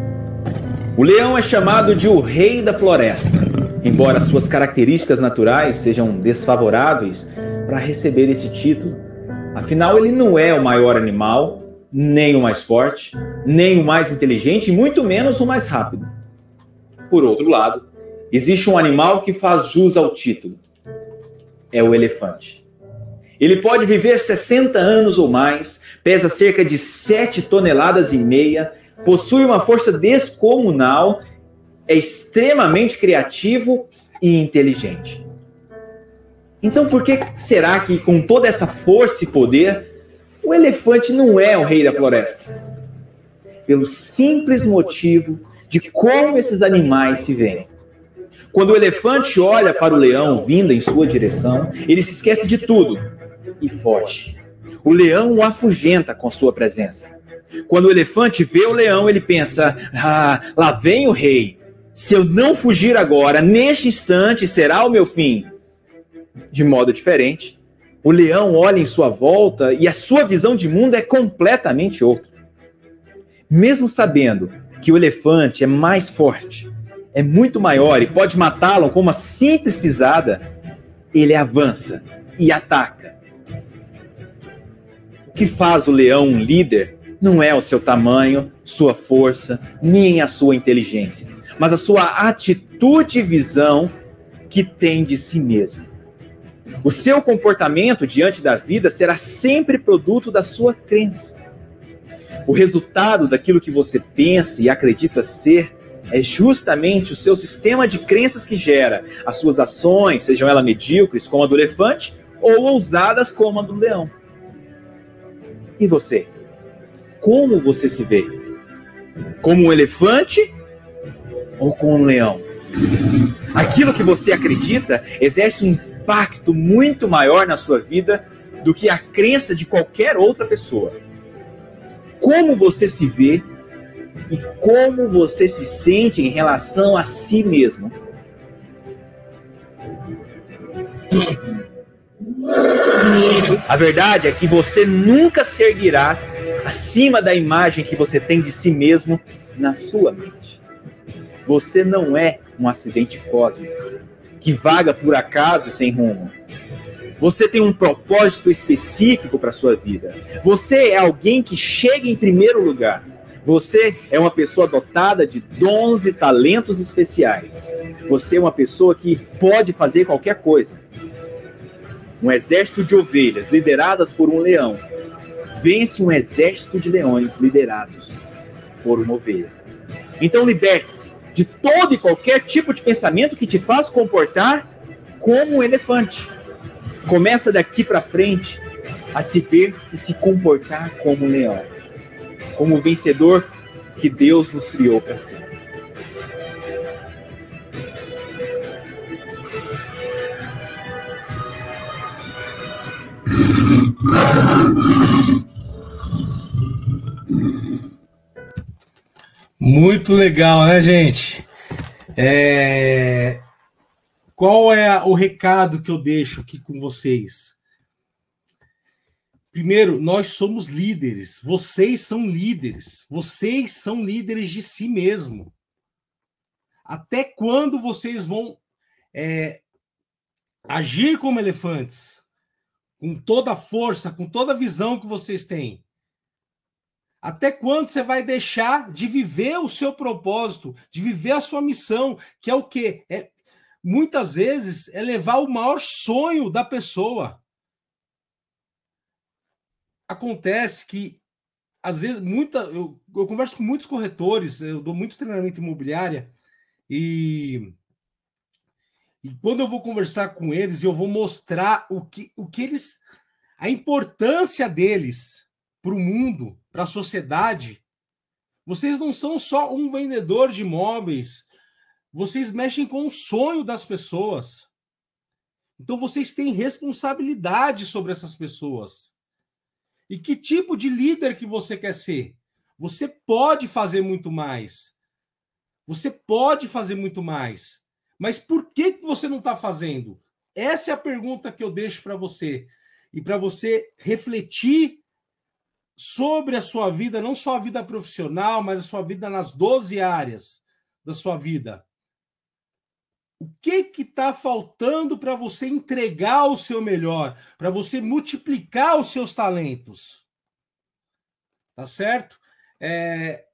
O leão é chamado de o rei da floresta embora suas características naturais sejam desfavoráveis para receber esse título. Afinal, ele não é o maior animal, nem o mais forte, nem o mais inteligente, e muito menos o mais rápido. Por outro lado, existe um animal que faz jus ao título: é o elefante. Ele pode viver 60 anos ou mais, pesa cerca de 7 toneladas e meia, possui uma força descomunal é extremamente criativo e inteligente. Então, por que será que, com toda essa força e poder, o elefante não é o rei da floresta? Pelo simples motivo de como esses animais se veem. Quando o elefante olha para o leão vindo em sua direção, ele se esquece de tudo e foge. O leão o afugenta com sua presença. Quando o elefante vê o leão, ele pensa: ah, lá vem o rei. Se eu não fugir agora, neste instante será o meu fim. De modo diferente, o leão olha em sua volta e a sua visão de mundo é completamente outra. Mesmo sabendo que o elefante é mais forte, é muito maior e pode matá-lo com uma simples pisada, ele avança e ataca. O que faz o leão um líder não é o seu tamanho, sua força, nem a sua inteligência mas a sua atitude e visão que tem de si mesmo. O seu comportamento diante da vida será sempre produto da sua crença. O resultado daquilo que você pensa e acredita ser é justamente o seu sistema de crenças que gera as suas ações, sejam elas medíocres, como a do elefante, ou ousadas, como a do leão. E você? Como você se vê? Como um elefante ou com um leão. Aquilo que você acredita exerce um impacto muito maior na sua vida do que a crença de qualquer outra pessoa. Como você se vê e como você se sente em relação a si mesmo. A verdade é que você nunca se erguerá acima da imagem que você tem de si mesmo na sua mente. Você não é um acidente cósmico que vaga por acaso sem rumo. Você tem um propósito específico para sua vida. Você é alguém que chega em primeiro lugar. Você é uma pessoa dotada de dons e talentos especiais. Você é uma pessoa que pode fazer qualquer coisa. Um exército de ovelhas lideradas por um leão vence um exército de leões liderados por uma ovelha. Então liberte-se de todo e qualquer tipo de pensamento que te faz comportar como um elefante. Começa daqui para frente a se ver e se comportar como um leão, como o vencedor que Deus nos criou para ser. Muito legal, né, gente? É... Qual é o recado que eu deixo aqui com vocês? Primeiro, nós somos líderes. Vocês são líderes. Vocês são líderes de si mesmo. Até quando vocês vão é, agir como elefantes? Com toda a força, com toda a visão que vocês têm. Até quando você vai deixar de viver o seu propósito, de viver a sua missão, que é o quê? É, muitas vezes é levar o maior sonho da pessoa acontece que, às vezes, muita. Eu, eu converso com muitos corretores, eu dou muito treinamento imobiliária, e, e quando eu vou conversar com eles, eu vou mostrar o que, o que eles. a importância deles para o mundo, para a sociedade. Vocês não são só um vendedor de imóveis, vocês mexem com o sonho das pessoas. Então vocês têm responsabilidade sobre essas pessoas. E que tipo de líder que você quer ser? Você pode fazer muito mais. Você pode fazer muito mais. Mas por que, que você não está fazendo? Essa é a pergunta que eu deixo para você. E para você refletir sobre a sua vida, não só a vida profissional, mas a sua vida nas 12 áreas da sua vida. O que que está faltando para você entregar o seu melhor, para você multiplicar os seus talentos? Tá certo? É,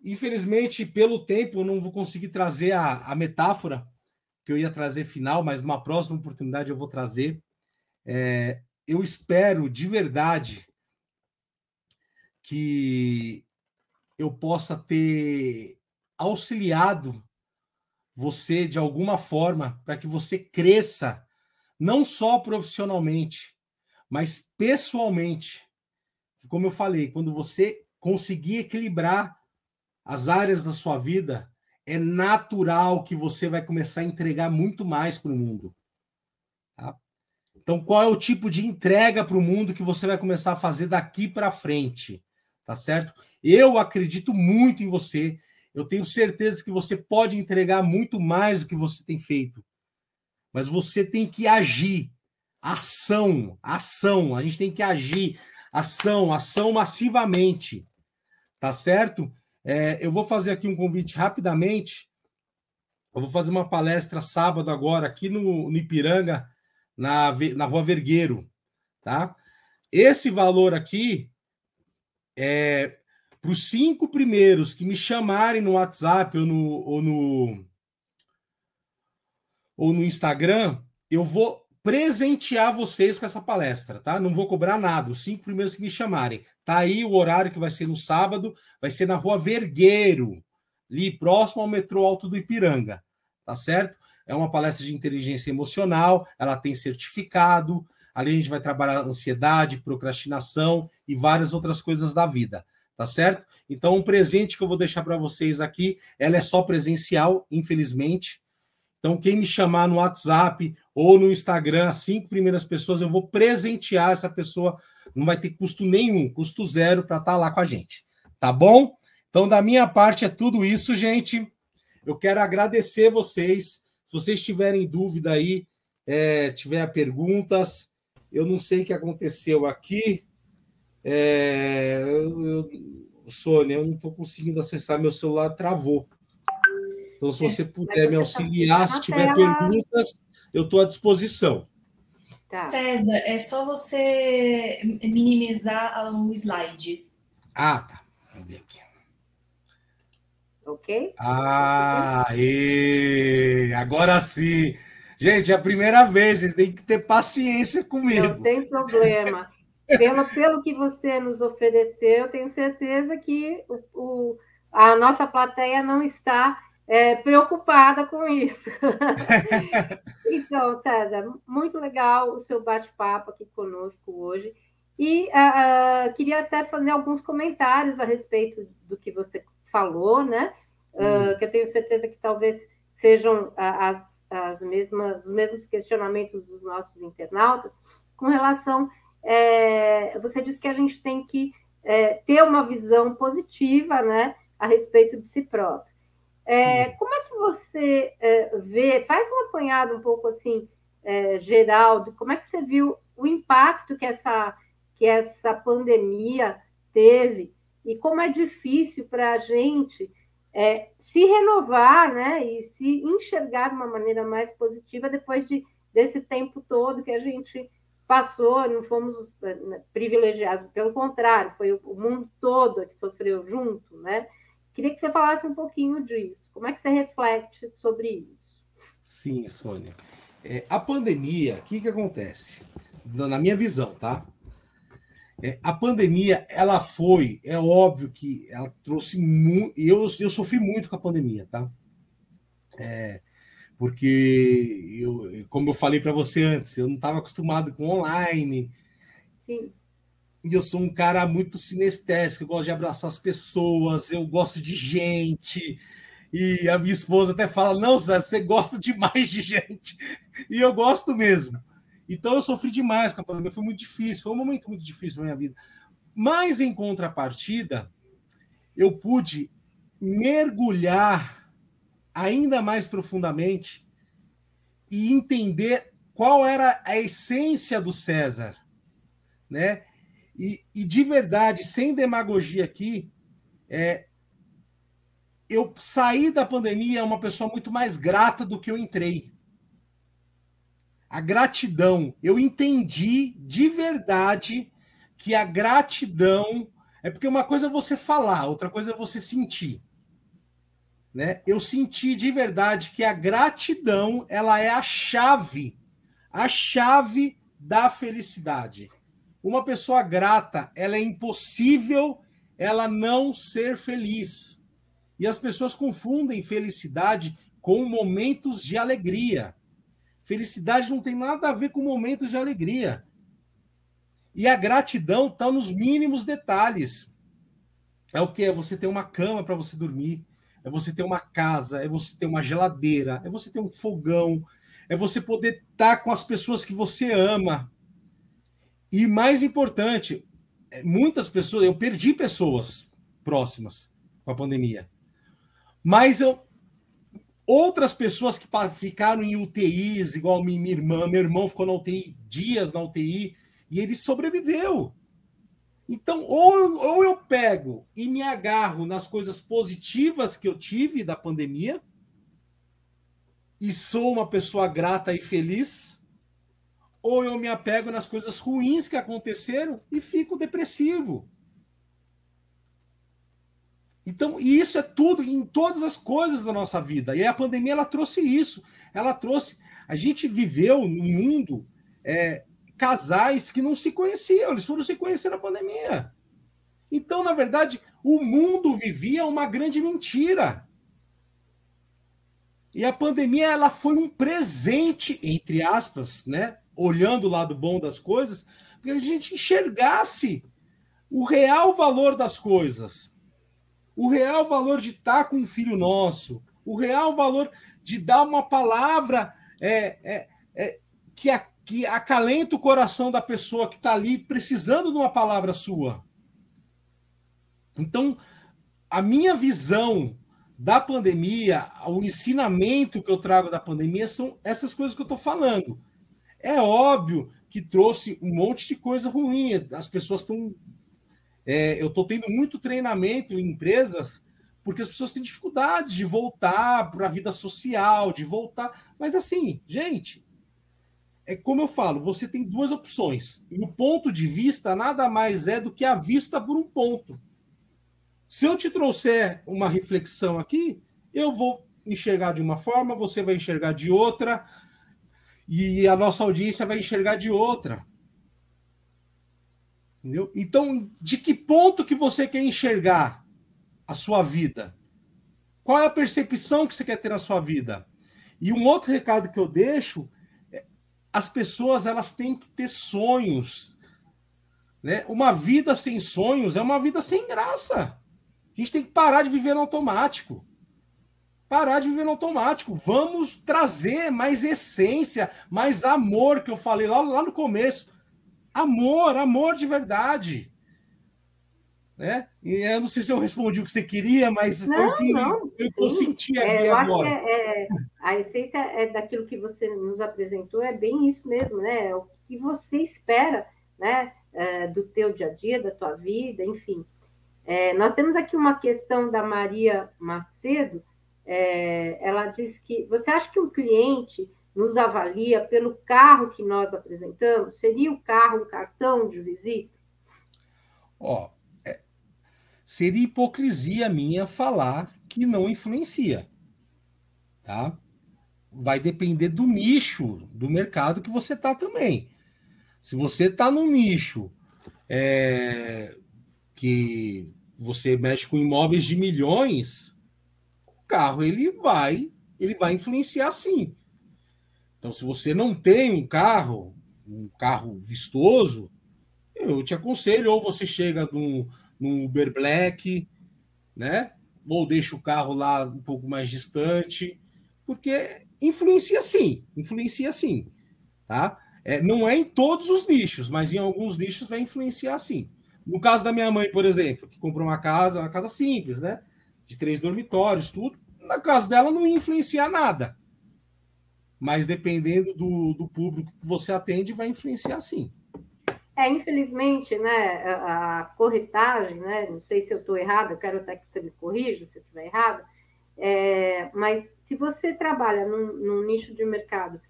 infelizmente, pelo tempo, eu não vou conseguir trazer a, a metáfora que eu ia trazer final, mas numa próxima oportunidade eu vou trazer. É, eu espero de verdade que eu possa ter auxiliado você de alguma forma para que você cresça, não só profissionalmente, mas pessoalmente. Como eu falei, quando você conseguir equilibrar as áreas da sua vida, é natural que você vai começar a entregar muito mais para o mundo. Tá? Então, qual é o tipo de entrega para o mundo que você vai começar a fazer daqui para frente? Tá certo? Eu acredito muito em você. Eu tenho certeza que você pode entregar muito mais do que você tem feito. Mas você tem que agir. Ação, ação. A gente tem que agir. Ação, ação massivamente. Tá certo? É, eu vou fazer aqui um convite rapidamente. Eu vou fazer uma palestra sábado agora aqui no, no Ipiranga, na, na Rua Vergueiro. Tá? Esse valor aqui é para os cinco primeiros que me chamarem no WhatsApp ou no, ou no, ou no Instagram, eu vou presentear vocês com essa palestra, tá? Não vou cobrar nada. Os cinco primeiros que me chamarem. Tá aí o horário que vai ser no sábado, vai ser na Rua Vergueiro, ali próximo ao metrô Alto do Ipiranga, tá certo? É uma palestra de inteligência emocional, ela tem certificado. Ali a gente vai trabalhar ansiedade, procrastinação e várias outras coisas da vida tá certo? Então, um presente que eu vou deixar para vocês aqui, ela é só presencial, infelizmente. Então, quem me chamar no WhatsApp ou no Instagram, as cinco primeiras pessoas, eu vou presentear essa pessoa. Não vai ter custo nenhum, custo zero para estar tá lá com a gente. Tá bom? Então, da minha parte, é tudo isso, gente. Eu quero agradecer vocês. Se vocês tiverem dúvida aí, é, tiver perguntas, eu não sei o que aconteceu aqui. É, eu, eu, Sônia, eu não estou conseguindo acessar, meu celular travou. Então, se você puder me tá auxiliar, se tiver perguntas, eu estou à disposição. Tá. César, é só você minimizar o slide. Ah, tá. Vamos ver aqui. Ok? Ah, e... agora sim. Gente, é a primeira vez, vocês têm que ter paciência comigo. Não tem problema. Pelo, pelo que você nos ofereceu, eu tenho certeza que o, o a nossa plateia não está é, preocupada com isso. então, César, muito legal o seu bate-papo aqui conosco hoje. E uh, uh, queria até fazer alguns comentários a respeito do que você falou, né? Uh, que eu tenho certeza que talvez sejam as, as mesmas, os mesmos questionamentos dos nossos internautas com relação é, você disse que a gente tem que é, ter uma visão positiva né, a respeito de si próprio. É, como é que você é, vê, faz um apanhado um pouco assim, é, geral, de como é que você viu o impacto que essa, que essa pandemia teve e como é difícil para a gente é, se renovar né, e se enxergar de uma maneira mais positiva depois de, desse tempo todo que a gente passou, não fomos né, privilegiados, pelo contrário, foi o mundo todo que sofreu junto, né? Queria que você falasse um pouquinho disso. Como é que você reflete sobre isso? Sim, Sônia. É, a pandemia, o que, que acontece? Na minha visão, tá? É, a pandemia, ela foi, é óbvio que ela trouxe muito. Eu, eu sofri muito com a pandemia, tá? É, porque, eu, como eu falei para você antes, eu não estava acostumado com online. Sim. E eu sou um cara muito sinestésico, eu gosto de abraçar as pessoas, eu gosto de gente. E a minha esposa até fala: Não, Zé, você gosta demais de gente. E eu gosto mesmo. Então eu sofri demais com a pandemia, foi muito difícil, foi um momento muito difícil na minha vida. Mas em contrapartida, eu pude mergulhar ainda mais profundamente e entender qual era a essência do César, né? E, e de verdade, sem demagogia aqui, é, eu saí da pandemia uma pessoa muito mais grata do que eu entrei a gratidão. Eu entendi de verdade que a gratidão é porque uma coisa é você falar, outra coisa é você sentir. Né? Eu senti de verdade que a gratidão ela é a chave, a chave da felicidade. Uma pessoa grata, ela é impossível ela não ser feliz. E as pessoas confundem felicidade com momentos de alegria. Felicidade não tem nada a ver com momentos de alegria. E a gratidão está nos mínimos detalhes. É o que? É você ter uma cama para você dormir, é você ter uma casa, é você ter uma geladeira, é você ter um fogão, é você poder estar tá com as pessoas que você ama. E mais importante, é, muitas pessoas, eu perdi pessoas próximas com a pandemia. Mas eu Outras pessoas que ficaram em UTIs, igual minha irmã, meu irmão ficou na UTI dias na UTI e ele sobreviveu. Então, ou, ou eu pego e me agarro nas coisas positivas que eu tive da pandemia e sou uma pessoa grata e feliz, ou eu me apego nas coisas ruins que aconteceram e fico depressivo. Então, e isso é tudo em todas as coisas da nossa vida. E a pandemia ela trouxe isso. Ela trouxe. A gente viveu no mundo é, casais que não se conheciam, eles foram se conhecer na pandemia. Então, na verdade, o mundo vivia uma grande mentira. E a pandemia ela foi um presente, entre aspas, né? Olhando o lado bom das coisas, para a gente enxergasse o real valor das coisas o real valor de estar com um filho nosso, o real valor de dar uma palavra é, é, é, que, a, que acalenta o coração da pessoa que está ali precisando de uma palavra sua. Então, a minha visão da pandemia, o ensinamento que eu trago da pandemia são essas coisas que eu estou falando. É óbvio que trouxe um monte de coisa ruim, as pessoas estão é, eu estou tendo muito treinamento em empresas porque as pessoas têm dificuldade de voltar para a vida social, de voltar. Mas assim, gente, é como eu falo, você tem duas opções. E o ponto de vista nada mais é do que a vista por um ponto. Se eu te trouxer uma reflexão aqui, eu vou enxergar de uma forma, você vai enxergar de outra, e a nossa audiência vai enxergar de outra. Entendeu? Então, de que ponto que você quer enxergar a sua vida? Qual é a percepção que você quer ter na sua vida? E um outro recado que eu deixo as pessoas elas têm que ter sonhos. Né? Uma vida sem sonhos é uma vida sem graça. A gente tem que parar de viver no automático. Parar de viver no automático. Vamos trazer mais essência, mais amor, que eu falei lá, lá no começo Amor, amor de verdade. Né? E eu não sei se eu respondi o que você queria, mas não, foi o que não, eu, eu senti aqui é, eu agora. Acho que é, é, a essência é daquilo que você nos apresentou, é bem isso mesmo, né? É o que você espera né? É, do teu dia a dia, da tua vida, enfim. Nós temos aqui uma questão da Maria Macedo, ela diz que você acha que o cliente nos avalia pelo carro que nós apresentamos? Seria o carro um cartão de visita? Ó, seria hipocrisia minha falar que não influencia. Tá? Vai depender do nicho do mercado que você está também. Se você está num nicho é, que você mexe com imóveis de milhões, o carro ele vai, ele vai influenciar sim. Então, se você não tem um carro, um carro vistoso, eu te aconselho, ou você chega num, num Uber Black, né? Ou deixa o carro lá um pouco mais distante, porque influencia sim, influencia sim, tá? É, não é em todos os nichos, mas em alguns nichos vai influenciar sim. No caso da minha mãe, por exemplo, que comprou uma casa, uma casa simples, né? De três dormitórios, tudo. Na casa dela não ia influenciar nada. Mas dependendo do, do público que você atende, vai influenciar sim. É, infelizmente, né, a, a corretagem, né, não sei se eu estou errada, eu quero até que você me corrija se eu estiver errada, é, mas se você trabalha num, num nicho de mercado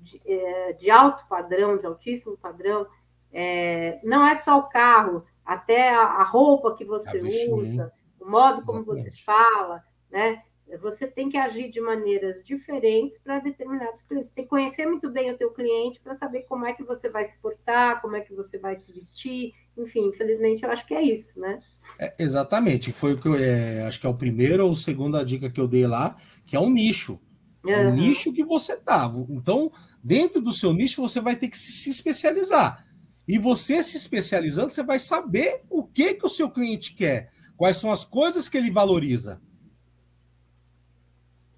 de, é, de, alto padrão, de altíssimo padrão, é, não é só o carro, até a, a roupa que você usa, o modo como Exatamente. você fala, né? Você tem que agir de maneiras diferentes para determinados clientes. Tem que conhecer muito bem o teu cliente para saber como é que você vai se portar, como é que você vai se vestir, enfim, infelizmente eu acho que é isso, né? É, exatamente, foi o que eu é, acho que é o primeiro ou segunda dica que eu dei lá, que é um nicho. É o nicho que você tá. Então, dentro do seu nicho, você vai ter que se especializar. E você se especializando, você vai saber o que que o seu cliente quer, quais são as coisas que ele valoriza.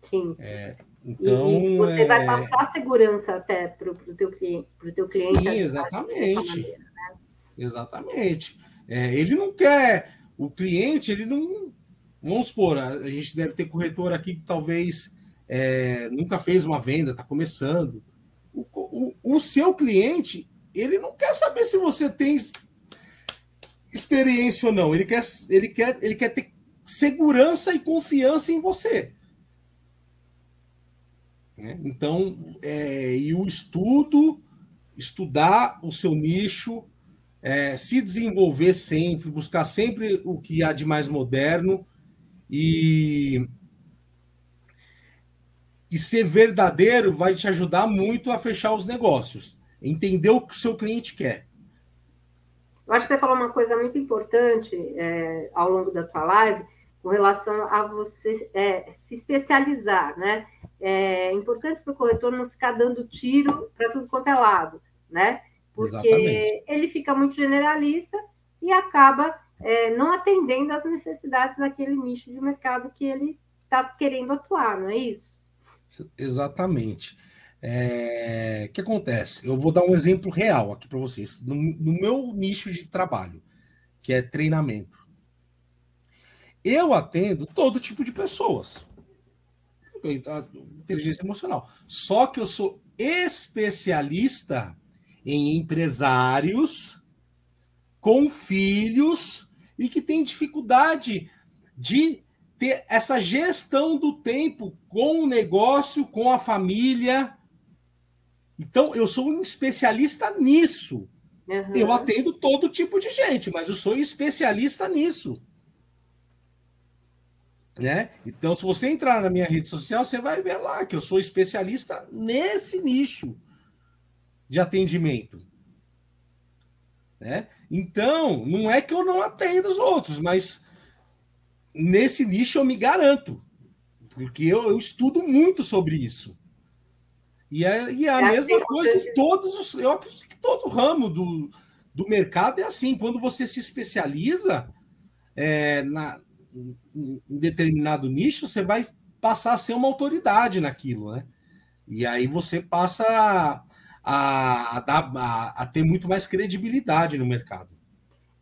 Sim. É, então, e, você é... vai passar segurança até para o teu cliente. Pro teu cliente Sim, exatamente. Maneira, né? Exatamente. É, ele não quer. O cliente, ele não. Vamos supor, a gente deve ter corretor aqui que talvez é, nunca fez uma venda, está começando. O, o, o seu cliente, ele não quer saber se você tem experiência ou não. Ele quer, ele quer, ele quer ter segurança e confiança em você. Né? Então, é, e o estudo, estudar o seu nicho, é, se desenvolver sempre, buscar sempre o que há de mais moderno e, e ser verdadeiro vai te ajudar muito a fechar os negócios, entender o que o seu cliente quer. Eu acho que você falou uma coisa muito importante é, ao longo da tua live, com relação a você é, se especializar, né? É importante para o corretor não ficar dando tiro para tudo quanto é lado, né? Porque Exatamente. ele fica muito generalista e acaba é, não atendendo às necessidades daquele nicho de mercado que ele está querendo atuar, não é isso? Exatamente. É, o que acontece? Eu vou dar um exemplo real aqui para vocês. No, no meu nicho de trabalho, que é treinamento eu atendo todo tipo de pessoas. Inteligência emocional. Só que eu sou especialista em empresários com filhos e que têm dificuldade de ter essa gestão do tempo com o negócio, com a família. Então, eu sou um especialista nisso. Uhum. Eu atendo todo tipo de gente, mas eu sou especialista nisso. Né? Então, se você entrar na minha rede social, você vai ver lá que eu sou especialista nesse nicho de atendimento. Né? Então, não é que eu não atendo os outros, mas nesse nicho eu me garanto, porque eu, eu estudo muito sobre isso. E é, e é a é mesma assim, coisa em todos os. Eu acredito que todo ramo do, do mercado é assim. Quando você se especializa é, na, em determinado nicho, você vai passar a ser uma autoridade naquilo, né? E aí você passa a, a, a, a, a ter muito mais credibilidade no mercado.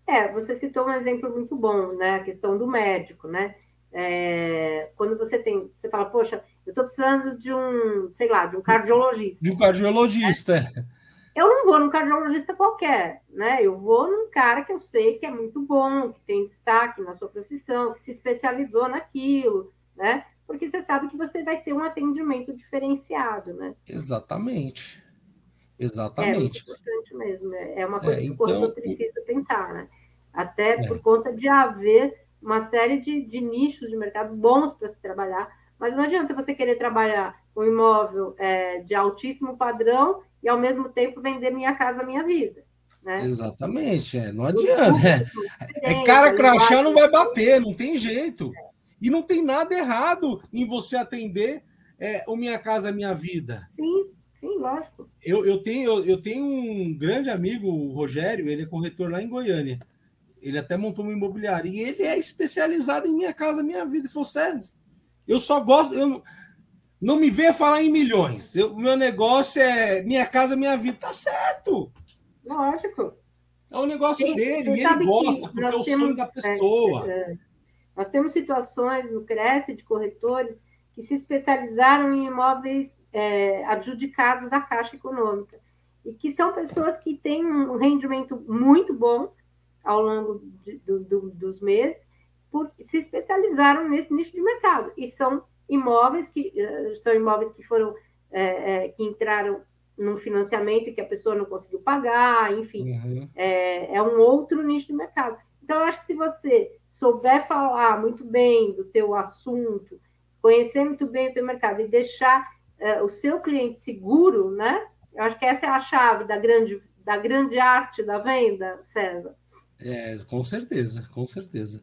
É, você citou um exemplo muito bom, né? A questão do médico, né? É, quando você tem, você fala, poxa, eu estou precisando de um, sei lá, de um cardiologista. De um cardiologista. Né? Eu não vou num cardiologista qualquer, né? Eu vou num cara que eu sei que é muito bom, que tem destaque na sua profissão, que se especializou naquilo, né? Porque você sabe que você vai ter um atendimento diferenciado, né? Exatamente. Exatamente. É muito importante mesmo. É uma coisa é, que o corretor então, precisa pensar, né? Até é. por conta de haver uma série de, de nichos de mercado bons para se trabalhar, mas não adianta você querer trabalhar um imóvel é, de altíssimo padrão e ao mesmo tempo vender minha casa, minha vida. Né? Exatamente, é, não adianta. É, é cara crachá não vai bater, não tem jeito. E não tem nada errado em você atender é, o Minha Casa Minha Vida. Sim, sim, lógico. Eu, eu, tenho, eu, eu tenho um grande amigo, o Rogério, ele é corretor lá em Goiânia. Ele até montou uma imobiliária. E ele é especializado em Minha Casa Minha Vida. Ele falou, César, eu só gosto... Eu, não me venha falar em milhões. O meu negócio é Minha Casa Minha Vida. Tá certo. Lógico. É o negócio Sim, dele. E ele gosta, porque é o temos, sonho da pessoa. É, é, nós temos situações no Cresce de corretores que se especializaram em imóveis é, adjudicados da Caixa Econômica e que são pessoas que têm um rendimento muito bom ao longo de, do, do, dos meses, por, se especializaram nesse nicho de mercado e são imóveis que uh, são imóveis que foram é, é, que entraram num financiamento que a pessoa não conseguiu pagar, enfim, uhum. é, é um outro nicho de mercado. Então, eu acho que se você souber falar muito bem do teu assunto, conhecer muito bem o teu mercado e deixar o seu cliente seguro, né? Eu acho que essa é a chave da grande, da grande arte da venda, César. É, com certeza, com certeza.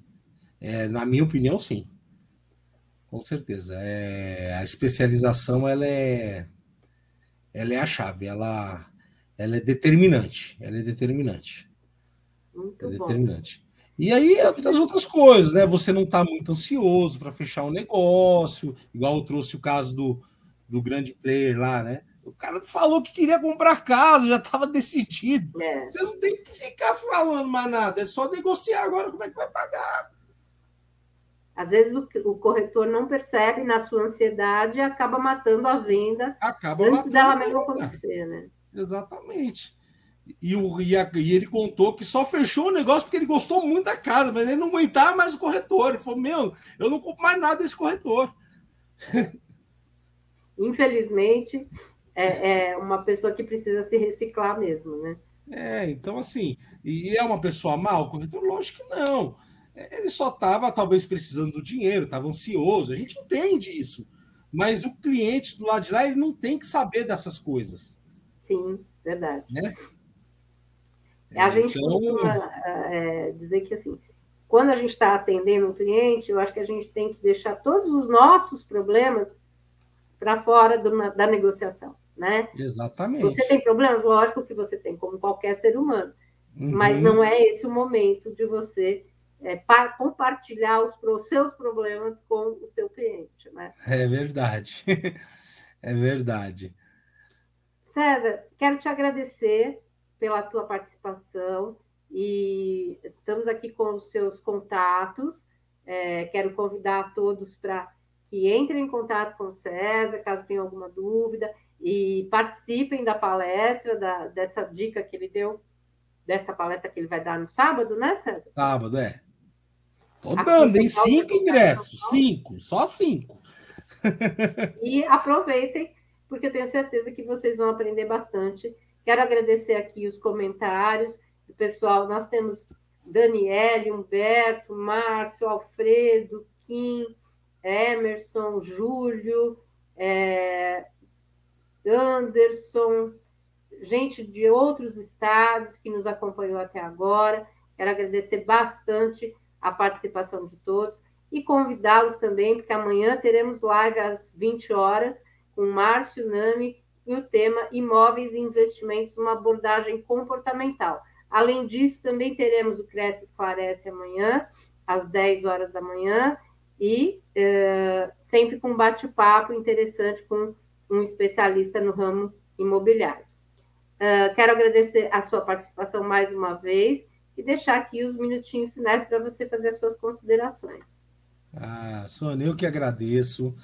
É, na minha opinião, sim. Com certeza. É, a especialização ela é, ela é a chave, ela, ela é determinante. Ela é determinante. Muito é determinante. Bom. E aí, as outras coisas, né? Você não está muito ansioso para fechar um negócio, igual eu trouxe o caso do, do grande player lá, né? O cara falou que queria comprar casa, já estava decidido. É. Você não tem que ficar falando mais nada, é só negociar agora como é que vai pagar. Às vezes o, o corretor não percebe na sua ansiedade e acaba matando a venda acaba antes dela mesmo acontecer, né? Exatamente. E, o, e, a, e, ele contou que só fechou o negócio porque ele gostou muito da casa, mas ele não aguentava mais o corretor. Ele falou: Meu, eu não compro mais nada desse corretor. Infelizmente, é, é, uma pessoa que precisa se reciclar mesmo, né? É, então assim, e é uma pessoa mal, corretor? Lógico que não. Ele só estava talvez precisando do dinheiro, estava ansioso, a gente entende isso. Mas o cliente do lado de lá, ele não tem que saber dessas coisas. Sim, verdade. Né? A gente então... costuma é, dizer que assim, quando a gente está atendendo um cliente, eu acho que a gente tem que deixar todos os nossos problemas para fora do, da negociação, né? Exatamente. Você tem problemas? Lógico que você tem, como qualquer ser humano. Uhum. Mas não é esse o momento de você é, para compartilhar os, os seus problemas com o seu cliente, né? É verdade. é verdade. César, quero te agradecer pela tua participação e estamos aqui com os seus contatos. É, quero convidar todos para que entrem em contato com o César, caso tenham alguma dúvida, e participem da palestra, da, dessa dica que ele deu, dessa palestra que ele vai dar no sábado, né, César? Sábado, é. Tô dando, em Cinco ingressos, cinco, só cinco. E aproveitem, porque eu tenho certeza que vocês vão aprender bastante Quero agradecer aqui os comentários do pessoal. Nós temos Daniele, Humberto, Márcio, Alfredo, Kim, Emerson, Júlio, é, Anderson, gente de outros estados que nos acompanhou até agora. Quero agradecer bastante a participação de todos e convidá-los também, porque amanhã teremos live às 20 horas com Márcio Nami e o tema Imóveis e Investimentos, uma abordagem comportamental. Além disso, também teremos o Cresce Esclarece amanhã, às 10 horas da manhã, e uh, sempre com bate-papo interessante com um especialista no ramo imobiliário. Uh, quero agradecer a sua participação mais uma vez e deixar aqui os minutinhos finais para você fazer as suas considerações. Ah, Sônia, eu que agradeço.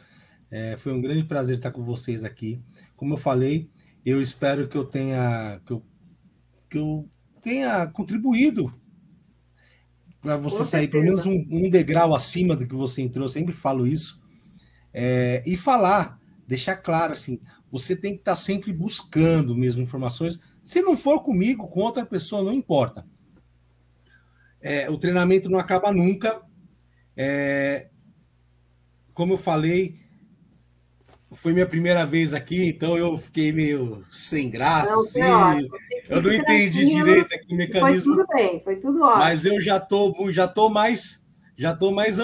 É, foi um grande prazer estar com vocês aqui. Como eu falei, eu espero que eu tenha que eu, que eu tenha contribuído para você com sair certeza. pelo menos um, um, degrau acima do que você entrou. Eu sempre falo isso. É, e falar, deixar claro assim, você tem que estar sempre buscando mesmo informações. Se não for comigo, com outra pessoa, não importa. É, o treinamento não acaba nunca. É, como eu falei, foi minha primeira vez aqui, então eu fiquei meio sem graça. Não, assim, eu não entendi direito aqui o mecanismo. Foi tudo bem, foi tudo ótimo. Mas eu já tô, já tô mais, já tô mais,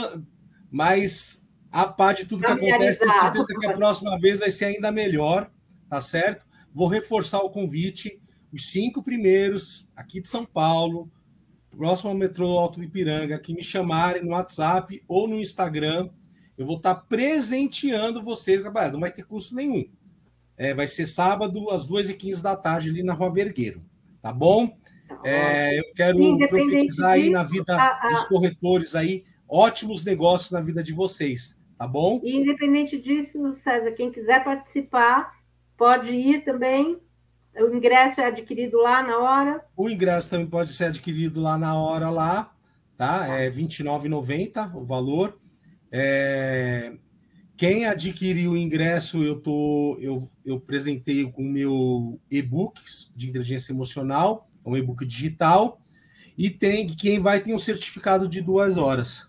mais a par de tudo que acontece. Tenho certeza que a próxima vez vai ser ainda melhor, tá certo? Vou reforçar o convite. Os cinco primeiros aqui de São Paulo, próximo ao metrô Alto de Ipiranga, que me chamarem no WhatsApp ou no Instagram, eu vou estar presenteando vocês. Não vai ter custo nenhum. É, vai ser sábado, às 2h15 da tarde, ali na Rua Vergueiro. Tá bom? É, eu quero profetizar aí na vida a, a... dos corretores aí ótimos negócios na vida de vocês. Tá bom? E independente disso, César, quem quiser participar, pode ir também o ingresso é adquirido lá na hora? O ingresso também pode ser adquirido lá na hora, lá, tá? É R$29,90 o valor. É... Quem adquiriu o ingresso, eu tô, eu, eu apresentei com o meu e-book de inteligência emocional, é um e-book digital, e tem quem vai ter um certificado de duas horas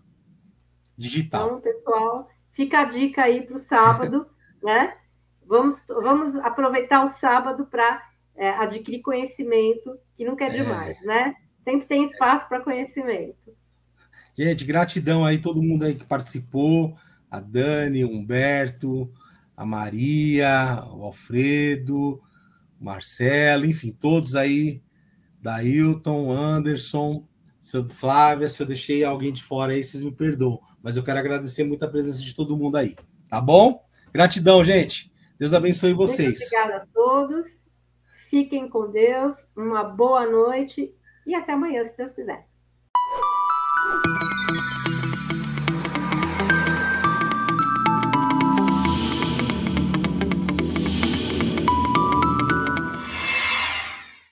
digital. Então, pessoal, fica a dica aí para o sábado, né? Vamos, vamos aproveitar o sábado para é, adquirir conhecimento, que nunca é, demais, é. né? Sempre tem espaço para conhecimento. Gente, gratidão aí todo mundo aí que participou, a Dani, o Humberto, a Maria, o Alfredo, o Marcelo, enfim, todos aí, Dailton, Anderson, seu Flávia, se eu deixei alguém de fora aí, vocês me perdoam, mas eu quero agradecer muito a presença de todo mundo aí, tá bom? Gratidão, gente. Deus abençoe vocês. Muito obrigada a todos Fiquem com Deus, uma boa noite e até amanhã, se Deus quiser.